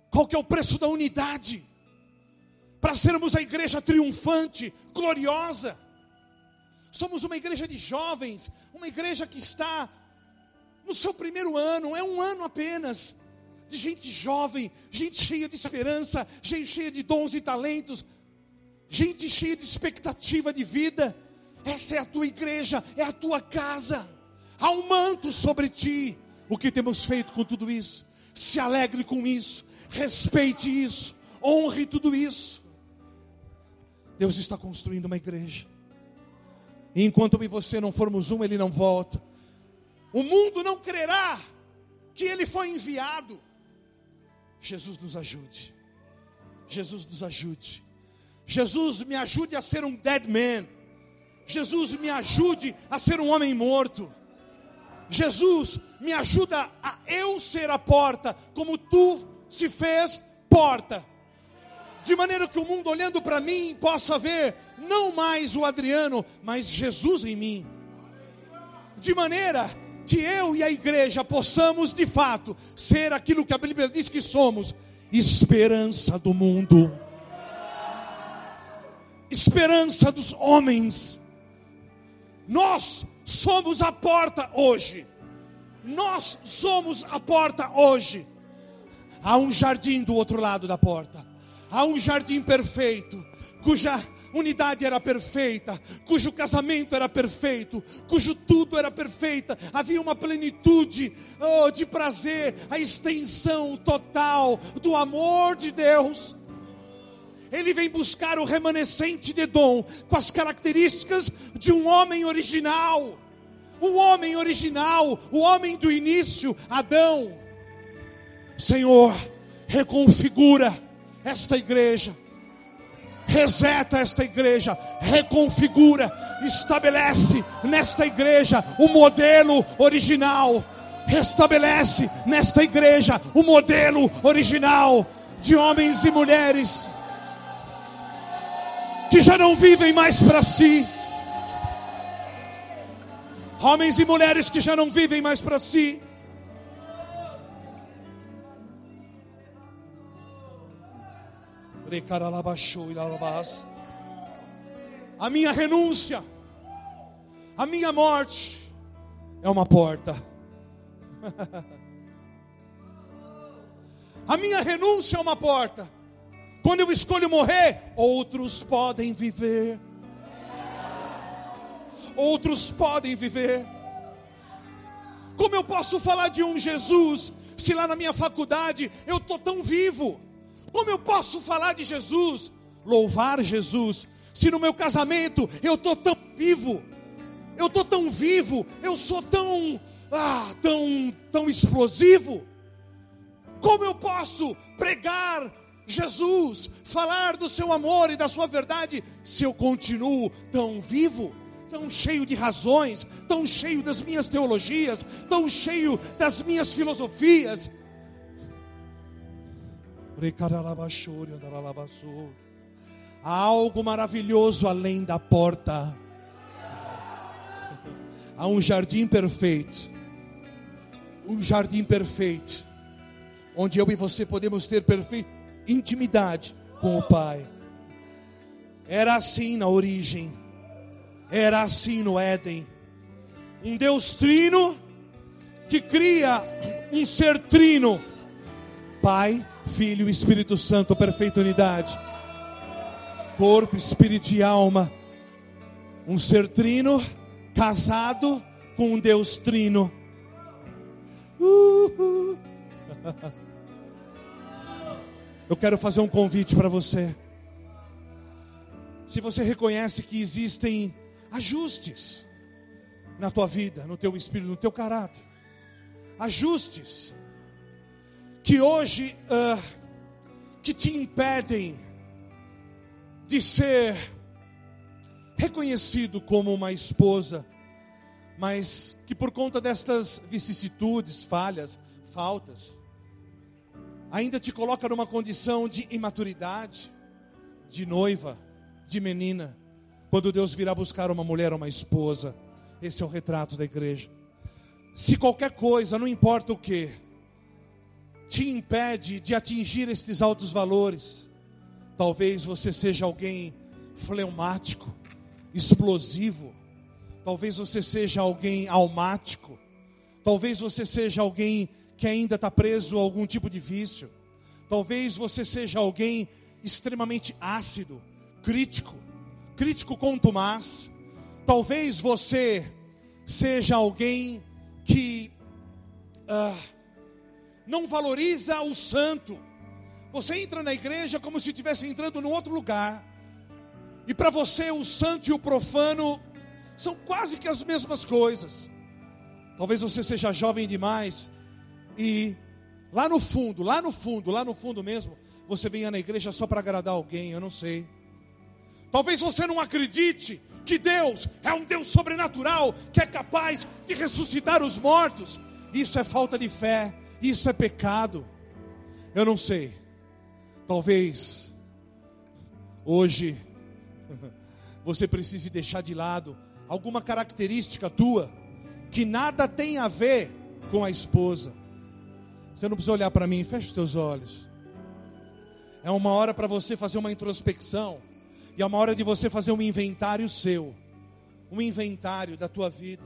Speaker 3: Qual que é o preço da unidade? Para sermos a igreja triunfante, gloriosa. Somos uma igreja de jovens, uma igreja que está no seu primeiro ano, é um ano apenas, de gente jovem, gente cheia de esperança, gente cheia de dons e talentos, gente cheia de expectativa de vida. Essa é a tua igreja, é a tua casa. Há um manto sobre ti. O que temos feito com tudo isso? Se alegre com isso, respeite isso, honre tudo isso. Deus está construindo uma igreja. E enquanto eu e você não formos um, ele não volta. O mundo não crerá que ele foi enviado. Jesus nos ajude. Jesus nos ajude. Jesus me ajude a ser um dead man. Jesus me ajude a ser um homem morto. Jesus me ajuda a eu ser a porta, como tu se fez porta. De maneira que o mundo olhando para mim possa ver não mais o Adriano, mas Jesus em mim. De maneira que eu e a igreja possamos de fato ser aquilo que a Bíblia diz que somos esperança do mundo, esperança dos homens. Nós somos a porta hoje. Nós somos a porta hoje. Há um jardim do outro lado da porta. Há um jardim perfeito, cuja unidade era perfeita, cujo casamento era perfeito, cujo tudo era perfeita, havia uma plenitude oh, de prazer, a extensão total do amor de Deus. Ele vem buscar o remanescente de Dom com as características de um homem original. O homem original, o homem do início, Adão. Senhor, reconfigura esta igreja reseta esta igreja, reconfigura, estabelece nesta igreja o modelo original, restabelece nesta igreja o modelo original de homens e mulheres que já não vivem mais para si. Homens e mulheres que já não vivem mais para si. A minha renúncia, a minha morte é uma porta. A minha renúncia é uma porta. Quando eu escolho morrer, outros podem viver. Outros podem viver. Como eu posso falar de um Jesus se lá na minha faculdade eu estou tão vivo? Como eu posso falar de Jesus, louvar Jesus, se no meu casamento eu estou tão vivo, eu estou tão vivo, eu sou tão, ah, tão, tão explosivo? Como eu posso pregar Jesus, falar do seu amor e da sua verdade, se eu continuo tão vivo? tão cheio de razões, tão cheio das minhas teologias, tão cheio das minhas filosofias, Há algo maravilhoso além da porta. Há um jardim perfeito. Um jardim perfeito. Onde eu e você podemos ter perfeita intimidade com o Pai. Era assim na origem. Era assim no Éden. Um Deus trino que cria um ser trino. Pai, Filho Espírito Santo, perfeita unidade. Corpo, espírito e alma. Um ser trino casado com um Deus trino. Eu quero fazer um convite para você. Se você reconhece que existem ajustes na tua vida, no teu espírito, no teu caráter, ajustes que hoje uh, que te impedem de ser reconhecido como uma esposa, mas que por conta destas vicissitudes, falhas, faltas, ainda te coloca numa condição de imaturidade, de noiva, de menina, quando Deus virá buscar uma mulher ou uma esposa. Esse é o retrato da igreja. Se qualquer coisa, não importa o que, te impede de atingir estes altos valores. Talvez você seja alguém fleumático, explosivo. Talvez você seja alguém almático. Talvez você seja alguém que ainda está preso a algum tipo de vício. Talvez você seja alguém extremamente ácido, crítico, crítico contumaz. Talvez você seja alguém que uh, não valoriza o santo. Você entra na igreja como se estivesse entrando num outro lugar. E para você o santo e o profano são quase que as mesmas coisas. Talvez você seja jovem demais e lá no fundo, lá no fundo, lá no fundo mesmo, você venha na igreja só para agradar alguém, eu não sei. Talvez você não acredite que Deus é um Deus sobrenatural, que é capaz de ressuscitar os mortos. Isso é falta de fé. Isso é pecado. Eu não sei. Talvez hoje você precise deixar de lado alguma característica tua que nada tem a ver com a esposa. Você não precisa olhar para mim, feche os teus olhos. É uma hora para você fazer uma introspecção, e é uma hora de você fazer um inventário seu, um inventário da tua vida.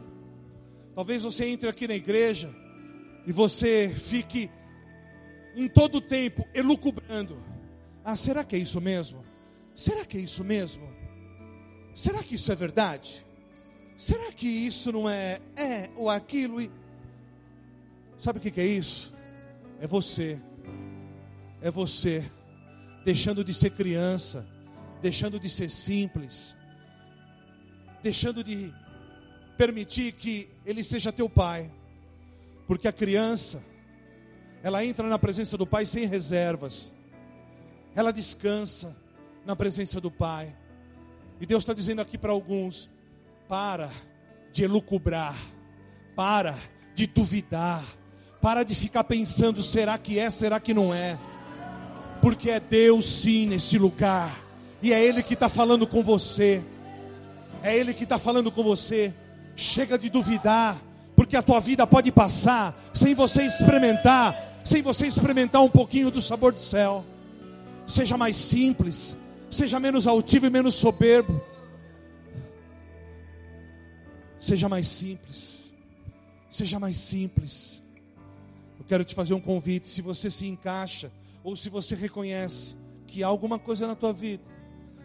Speaker 3: Talvez você entre aqui na igreja e você fique em todo o tempo elucubrando. Ah, será que é isso mesmo? Será que é isso mesmo? Será que isso é verdade? Será que isso não é é ou aquilo? E... Sabe o que é isso? É você. É você deixando de ser criança, deixando de ser simples, deixando de permitir que ele seja teu pai. Porque a criança, ela entra na presença do pai sem reservas. Ela descansa na presença do pai. E Deus está dizendo aqui para alguns: para de elucubrar, para de duvidar, para de ficar pensando: será que é, será que não é? Porque é Deus sim nesse lugar, e é Ele que está falando com você, é Ele que está falando com você. Chega de duvidar, porque a tua vida pode passar sem você experimentar, sem você experimentar um pouquinho do sabor do céu. Seja mais simples, seja menos altivo e menos soberbo. Seja mais simples. Seja mais simples. Eu quero te fazer um convite. Se você se encaixa, ou se você reconhece que há alguma coisa na tua vida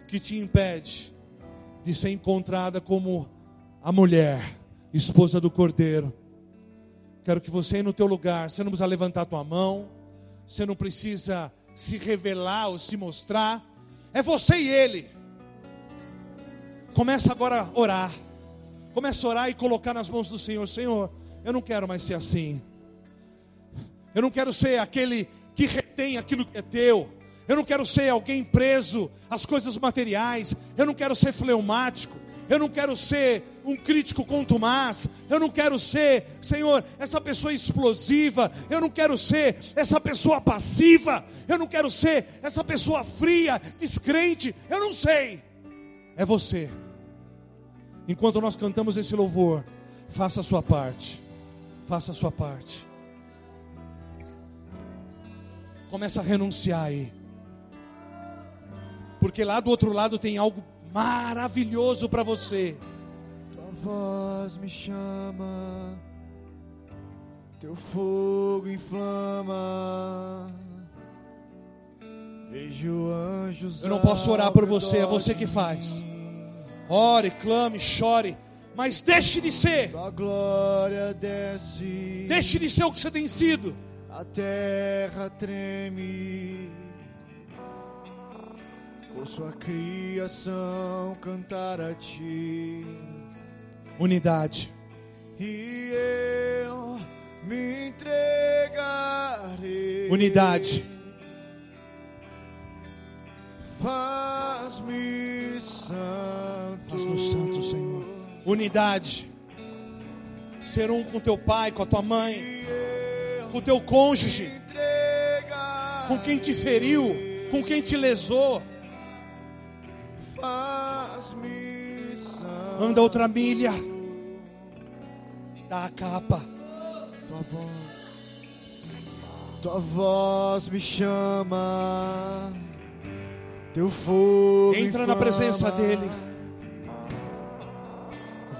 Speaker 3: que te impede de ser encontrada como a mulher, esposa do cordeiro. Quero que você no teu lugar, você não precisa levantar a tua mão, você não precisa se revelar ou se mostrar. É você e ele. Começa agora a orar. Começa a orar e colocar nas mãos do Senhor: Senhor, eu não quero mais ser assim. Eu não quero ser aquele que retém aquilo que é teu. Eu não quero ser alguém preso às coisas materiais. Eu não quero ser fleumático. Eu não quero ser um crítico contumaz. Eu não quero ser, Senhor, essa pessoa explosiva. Eu não quero ser essa pessoa passiva. Eu não quero ser essa pessoa fria, descrente. Eu não sei. É você. Enquanto nós cantamos esse louvor, faça a sua parte. Faça a sua parte. Começa a renunciar aí. Porque lá do outro lado tem algo maravilhoso para você.
Speaker 4: Tua voz me chama, teu fogo inflama. Vejo anjos.
Speaker 3: Eu não posso orar por você, é você que faz. Ore, clame, chore, mas deixe de ser.
Speaker 4: Tua glória desce.
Speaker 3: Deixe de ser o que você tem sido.
Speaker 4: A terra treme. Ouço a criação cantar a ti.
Speaker 3: Unidade.
Speaker 4: E eu me entregarei.
Speaker 3: Unidade.
Speaker 4: Faz-me santo.
Speaker 3: Faz-nos santo, Senhor. Unidade. Ser um com teu pai, com a tua mãe, com o teu cônjuge, com quem te feriu, com quem te lesou. Anda outra milha. Dá a capa.
Speaker 4: Tua voz. Tua voz me chama. Teu fogo.
Speaker 3: Entra na presença dele.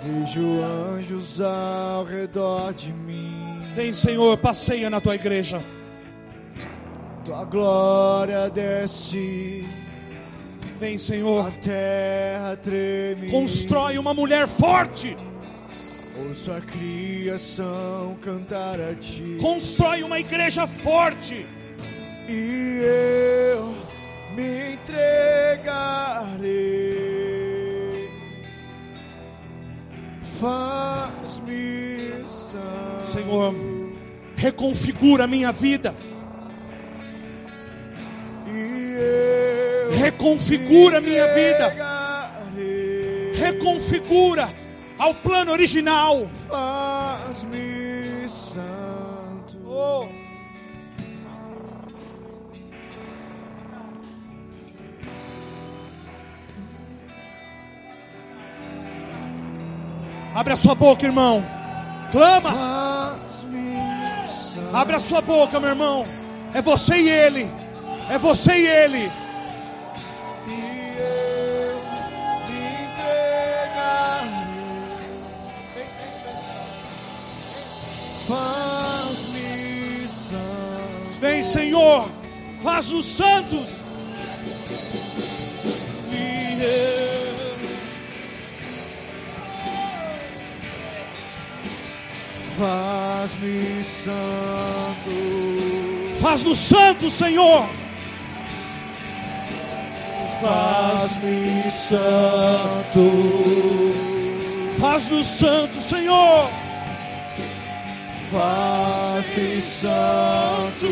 Speaker 4: Vejo anjos ao redor de mim.
Speaker 3: Vem, Senhor, passeia na tua igreja.
Speaker 4: Tua glória desce.
Speaker 3: Vem,
Speaker 4: A
Speaker 3: Senhor.
Speaker 4: terra treme.
Speaker 3: Constrói uma mulher forte.
Speaker 4: Ouço a criação cantar a ti.
Speaker 3: Constrói uma igreja forte.
Speaker 4: E eu me entregarei. Faz-me santo.
Speaker 3: Senhor, reconfigura a minha vida. Reconfigura a minha vida. Reconfigura ao plano original.
Speaker 4: Faz-me santo.
Speaker 3: Oh. Abre a sua boca, irmão. Clama. Abre a sua boca, meu irmão. É você e ele. É você e ele. Faz os santos.
Speaker 4: Faz-me santo.
Speaker 3: Faz nos santos, Senhor.
Speaker 4: Faz-me santo.
Speaker 3: Faz nos santos, Senhor.
Speaker 4: Faz-me santo.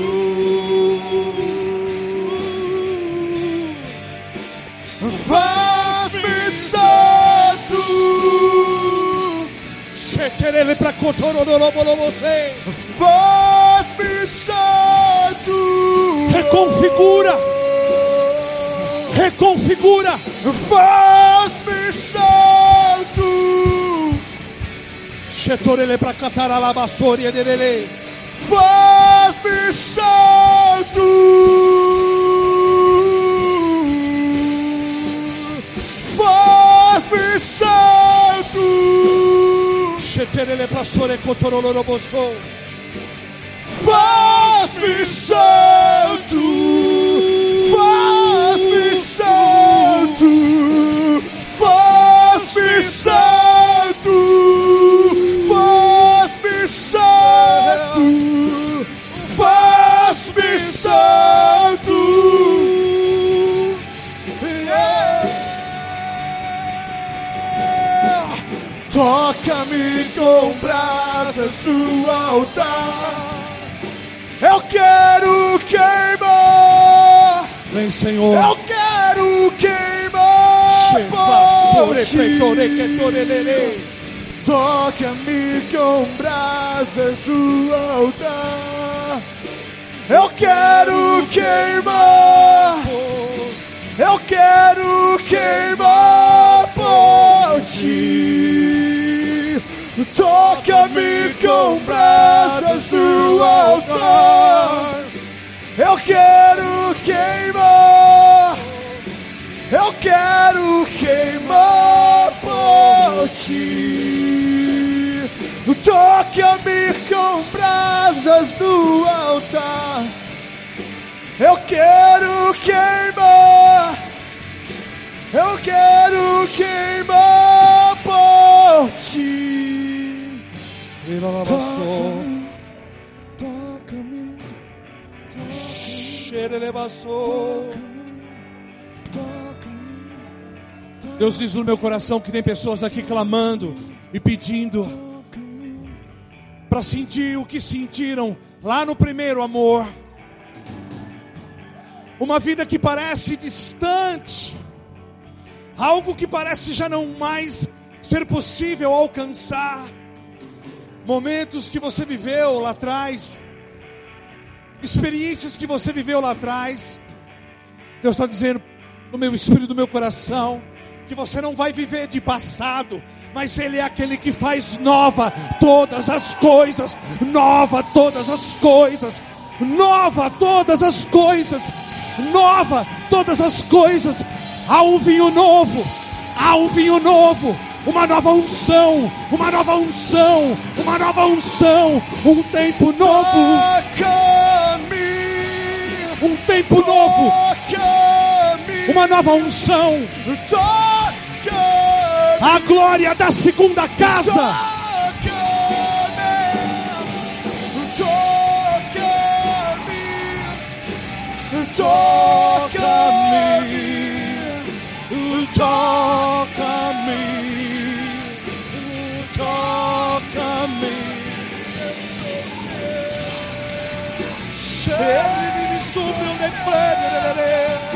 Speaker 4: Faz-me santo.
Speaker 3: Reconfigura. Reconfigura.
Speaker 4: Faz-me santo.
Speaker 3: Shetorele pra cantar alabassori ederele.
Speaker 4: Faz-me santo. Faz-me santo. Faz-me santo. Faz-me santo. Faz-me santo. Brasas no altar. Eu quero queimar.
Speaker 3: Vem, Senhor.
Speaker 4: Eu quero queimar por ti. Toca-me com brasas no altar. Eu quero queimar. Eu quero queimar por ti. Toca-me com brasas no altar. Eu quero queimar. Eu quero queimar por ti. Toca-me com brasas no altar. Eu quero queimar. Eu quero queimar por ti.
Speaker 3: Deus diz no meu coração que tem pessoas aqui clamando e pedindo para sentir o que sentiram lá no primeiro amor. Uma vida que parece distante, algo que parece já não mais ser possível alcançar. Momentos que você viveu lá atrás, experiências que você viveu lá atrás. Deus está dizendo no meu espírito, no meu coração, que você não vai viver de passado, mas Ele é aquele que faz nova todas as coisas, nova todas as coisas, nova todas as coisas, nova todas as coisas. Há um vinho novo, há um vinho novo, uma nova unção, uma nova unção, uma nova unção, um tempo novo, um tempo novo, uma nova unção. A glória da segunda casa.
Speaker 4: toca-me, toca-me,
Speaker 3: Toca-me, toca-me. Cheire-me sobre o
Speaker 4: Eu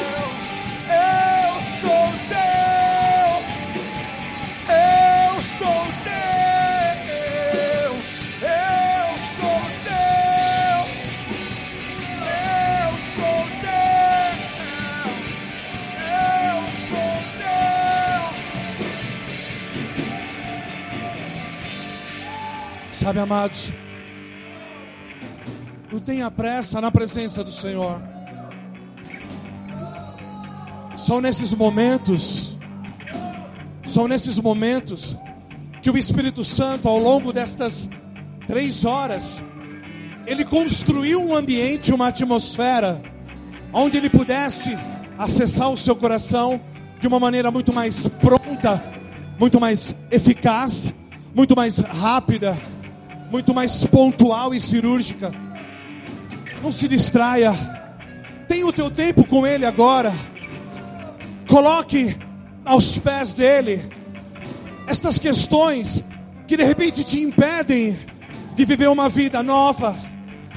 Speaker 3: Sabe, amados, não tenha pressa na presença do Senhor. São nesses momentos, são nesses momentos que o Espírito Santo, ao longo destas três horas, ele construiu um ambiente, uma atmosfera, onde ele pudesse acessar o seu coração de uma maneira muito mais pronta, muito mais eficaz, muito mais rápida, muito mais pontual e cirúrgica. Não se distraia. Tenha o teu tempo com Ele agora. Coloque aos pés dele estas questões que de repente te impedem de viver uma vida nova,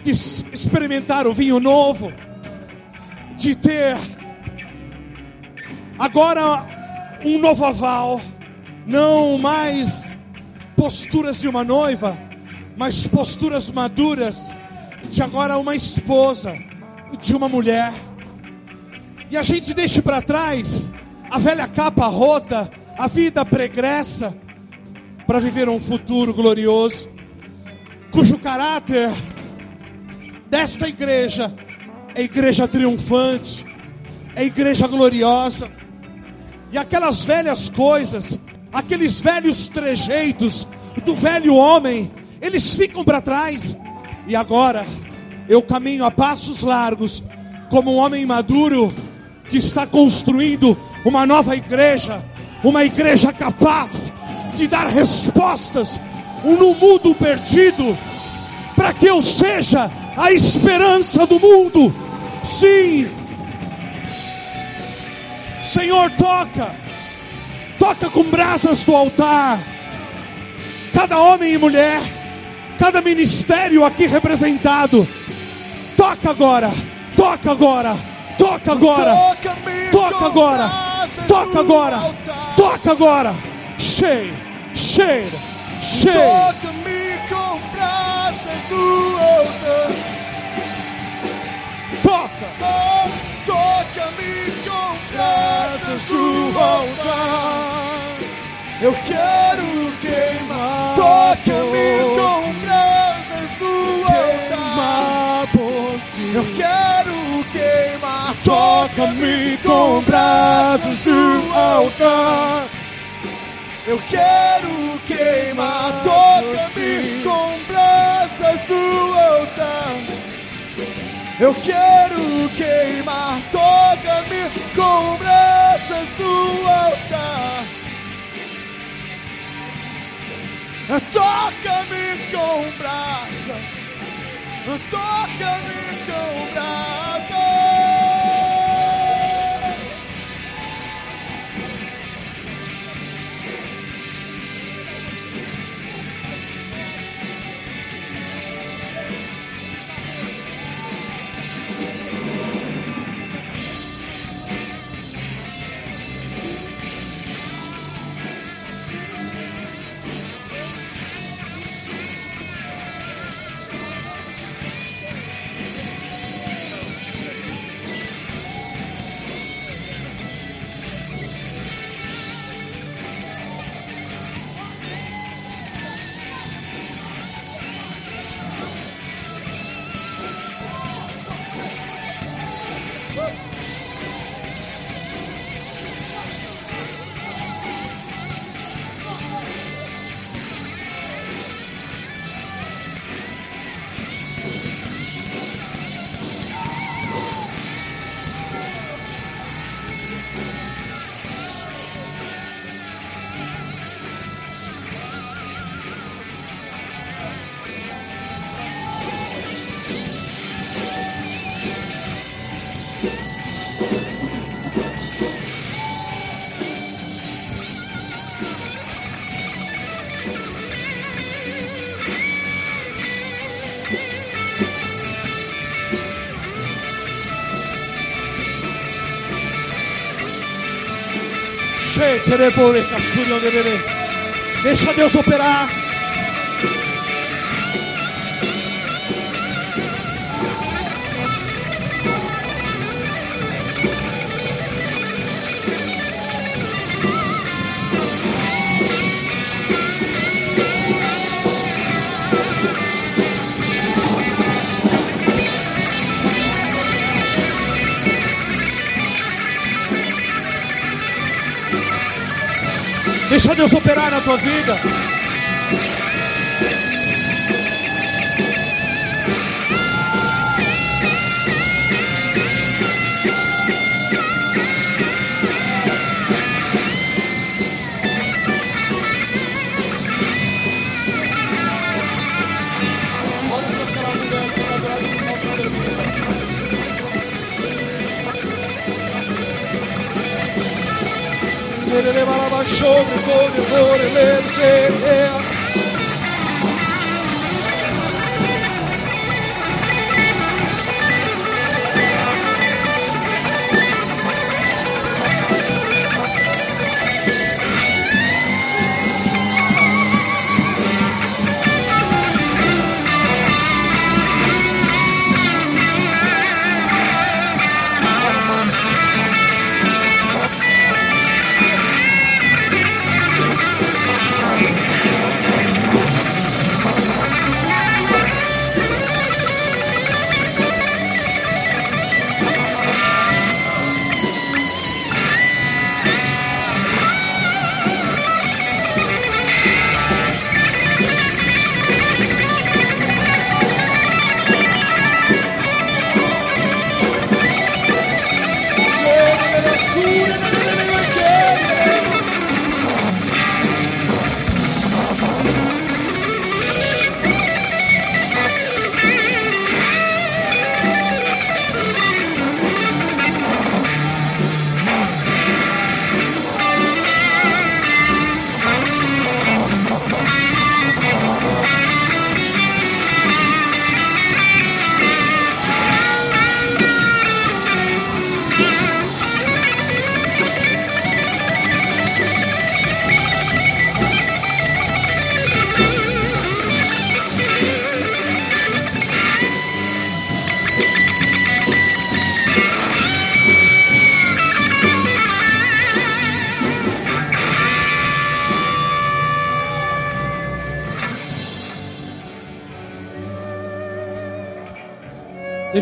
Speaker 3: de experimentar o vinho novo, de ter agora um novo aval, não mais posturas de uma noiva, mas posturas maduras de agora uma esposa, de uma mulher. E a gente deixa para trás a velha capa rota, a vida pregressa, para viver um futuro glorioso, cujo caráter desta igreja é igreja triunfante, é igreja gloriosa, e aquelas velhas coisas, aqueles velhos trejeitos do velho homem, eles ficam para trás, e agora eu caminho a passos largos, como um homem maduro que está construindo uma nova igreja, uma igreja capaz de dar respostas no mundo perdido, para que eu seja a esperança do mundo. Sim, Senhor, toca, toca com brasas do altar, cada homem e mulher, cada ministério aqui representado, toca agora, toca agora, toca agora, toca agora, toca agora, toca agora, cheira, cheira, cheira.
Speaker 4: Toca-me com brasas do altar.
Speaker 3: Toca,
Speaker 4: Toca-me com brasas do altar. Eu quero queimar. Toca-me com Eu quero queimar.
Speaker 3: Toca-me com brasas do altar.
Speaker 4: Eu quero queimar. Toca-me com brasas do altar. Eu quero queimar. Toca-me com brasas do altar. Toca-me com brasas. Toca-me com brasas.
Speaker 3: Sheterebore Deixa Deus operar. Deus operar na tua vida. Balaba sobre gore gore le se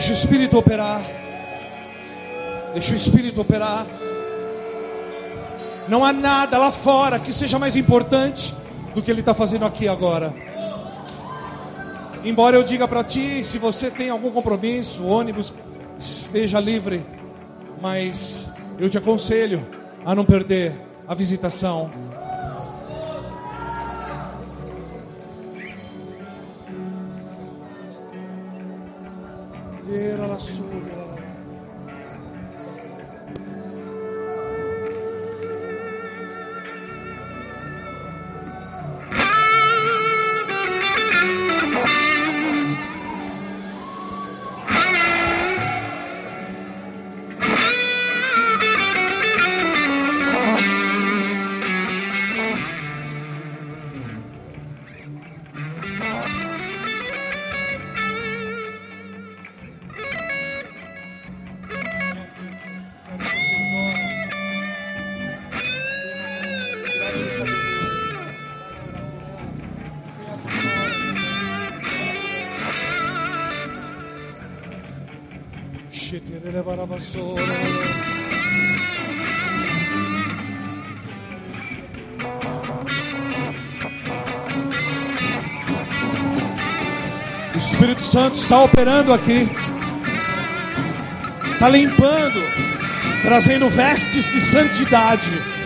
Speaker 3: Deixa o Espírito operar. Deixa o Espírito operar. Não há nada lá fora que seja mais importante do que Ele está fazendo aqui agora. Embora eu diga para ti, se você tem algum compromisso, ônibus, esteja livre. Mas eu te aconselho a não perder a visitação. Está operando aqui. Está limpando trazendo vestes de santidade.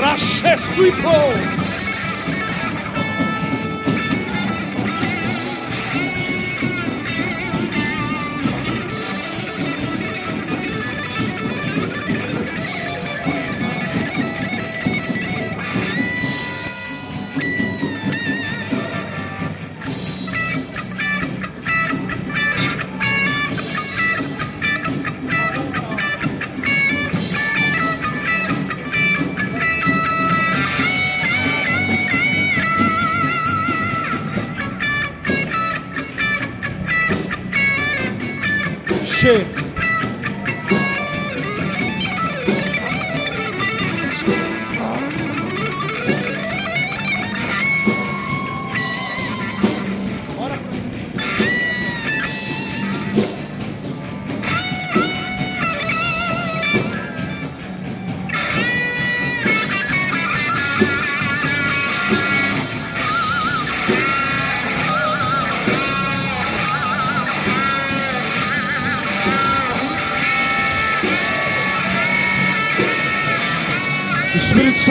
Speaker 3: Rashe Swipo.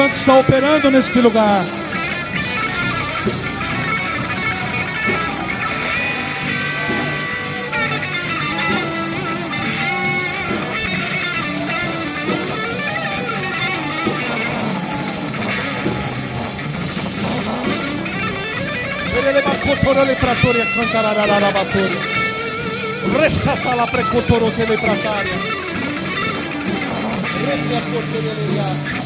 Speaker 3: Santo está operando neste lugar. Ele bakotoro le pratori cantararara batori. Resata la precotoro tele prataria. Regia potele le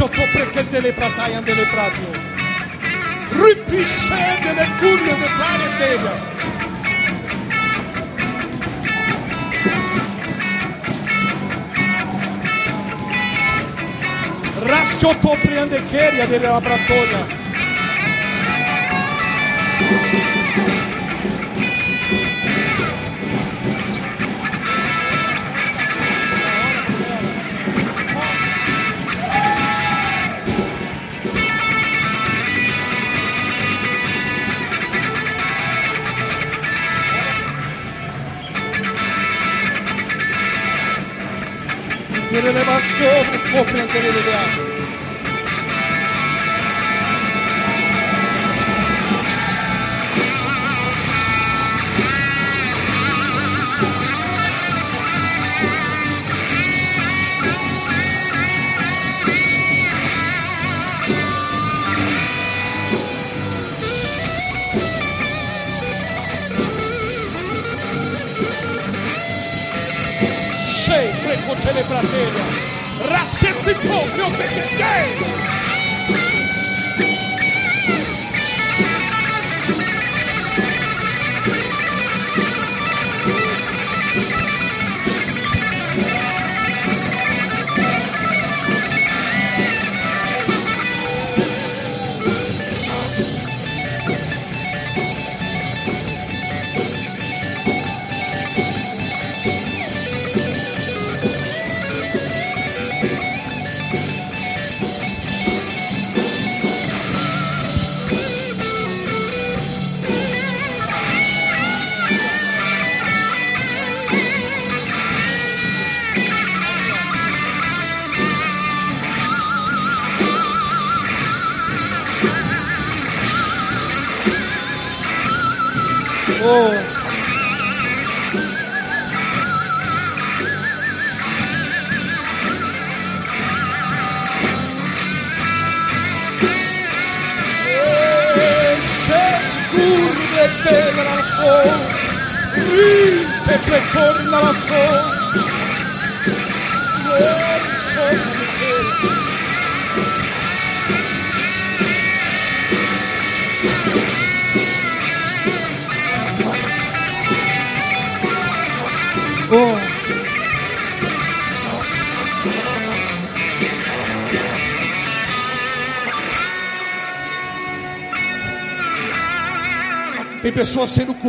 Speaker 3: ya. Rassotto perché delle prataia delle pratio. Ripisce delle curve de plare della. Rassotto prende leva sobre compreender ele dela. Sempre con te le Come on, Bill, game.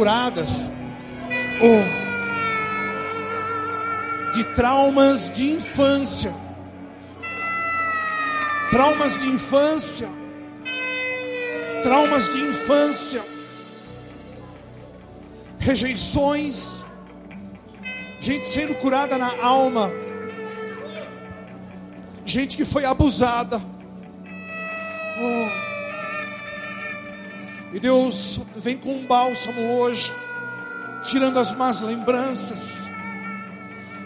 Speaker 3: Curadas oh, de traumas de infância. Traumas de infância. Traumas de infância. Rejeições. Gente sendo curada na alma. Gente que foi abusada. Oh. Deus vem com um bálsamo hoje, tirando as más lembranças.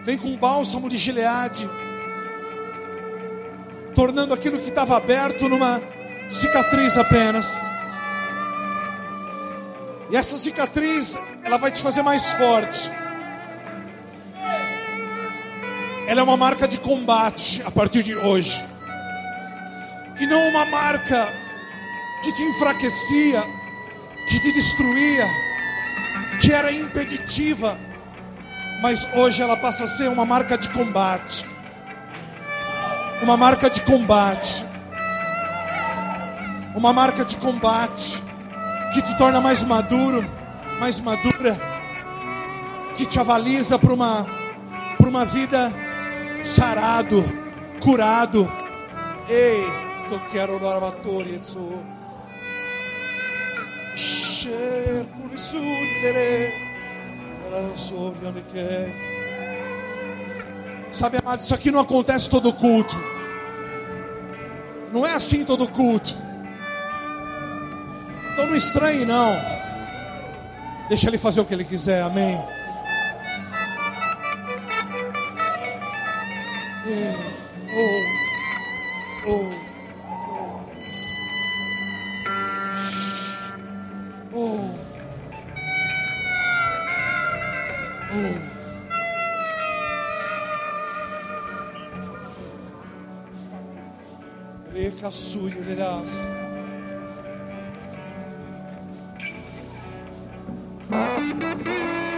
Speaker 3: Vem com um bálsamo de Gileade, tornando aquilo que estava aberto numa cicatriz apenas. E essa cicatriz, ela vai te fazer mais forte. Ela é uma marca de combate a partir de hoje. e não uma marca que te enfraquecia, que te destruía, que era impeditiva, mas hoje ela passa a ser uma marca de combate. Uma marca de combate. Uma marca de combate que te torna mais maduro, mais madura, que te avaliza para uma para uma vida sarado, curado. Ei, eu quero lavatório isso. Che, purisuri, lele. Ela não soube onde quer. Sabe, amado, isso aqui não acontece todo culto. Não é assim todo culto. Então não estranhe, não. Deixa ele fazer o que ele quiser, amém. É, oh, oh, oh. Oh. Reka suyo le das. Oh.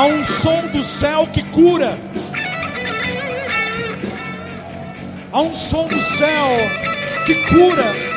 Speaker 3: Há um som do céu que cura. Há um som do céu que cura.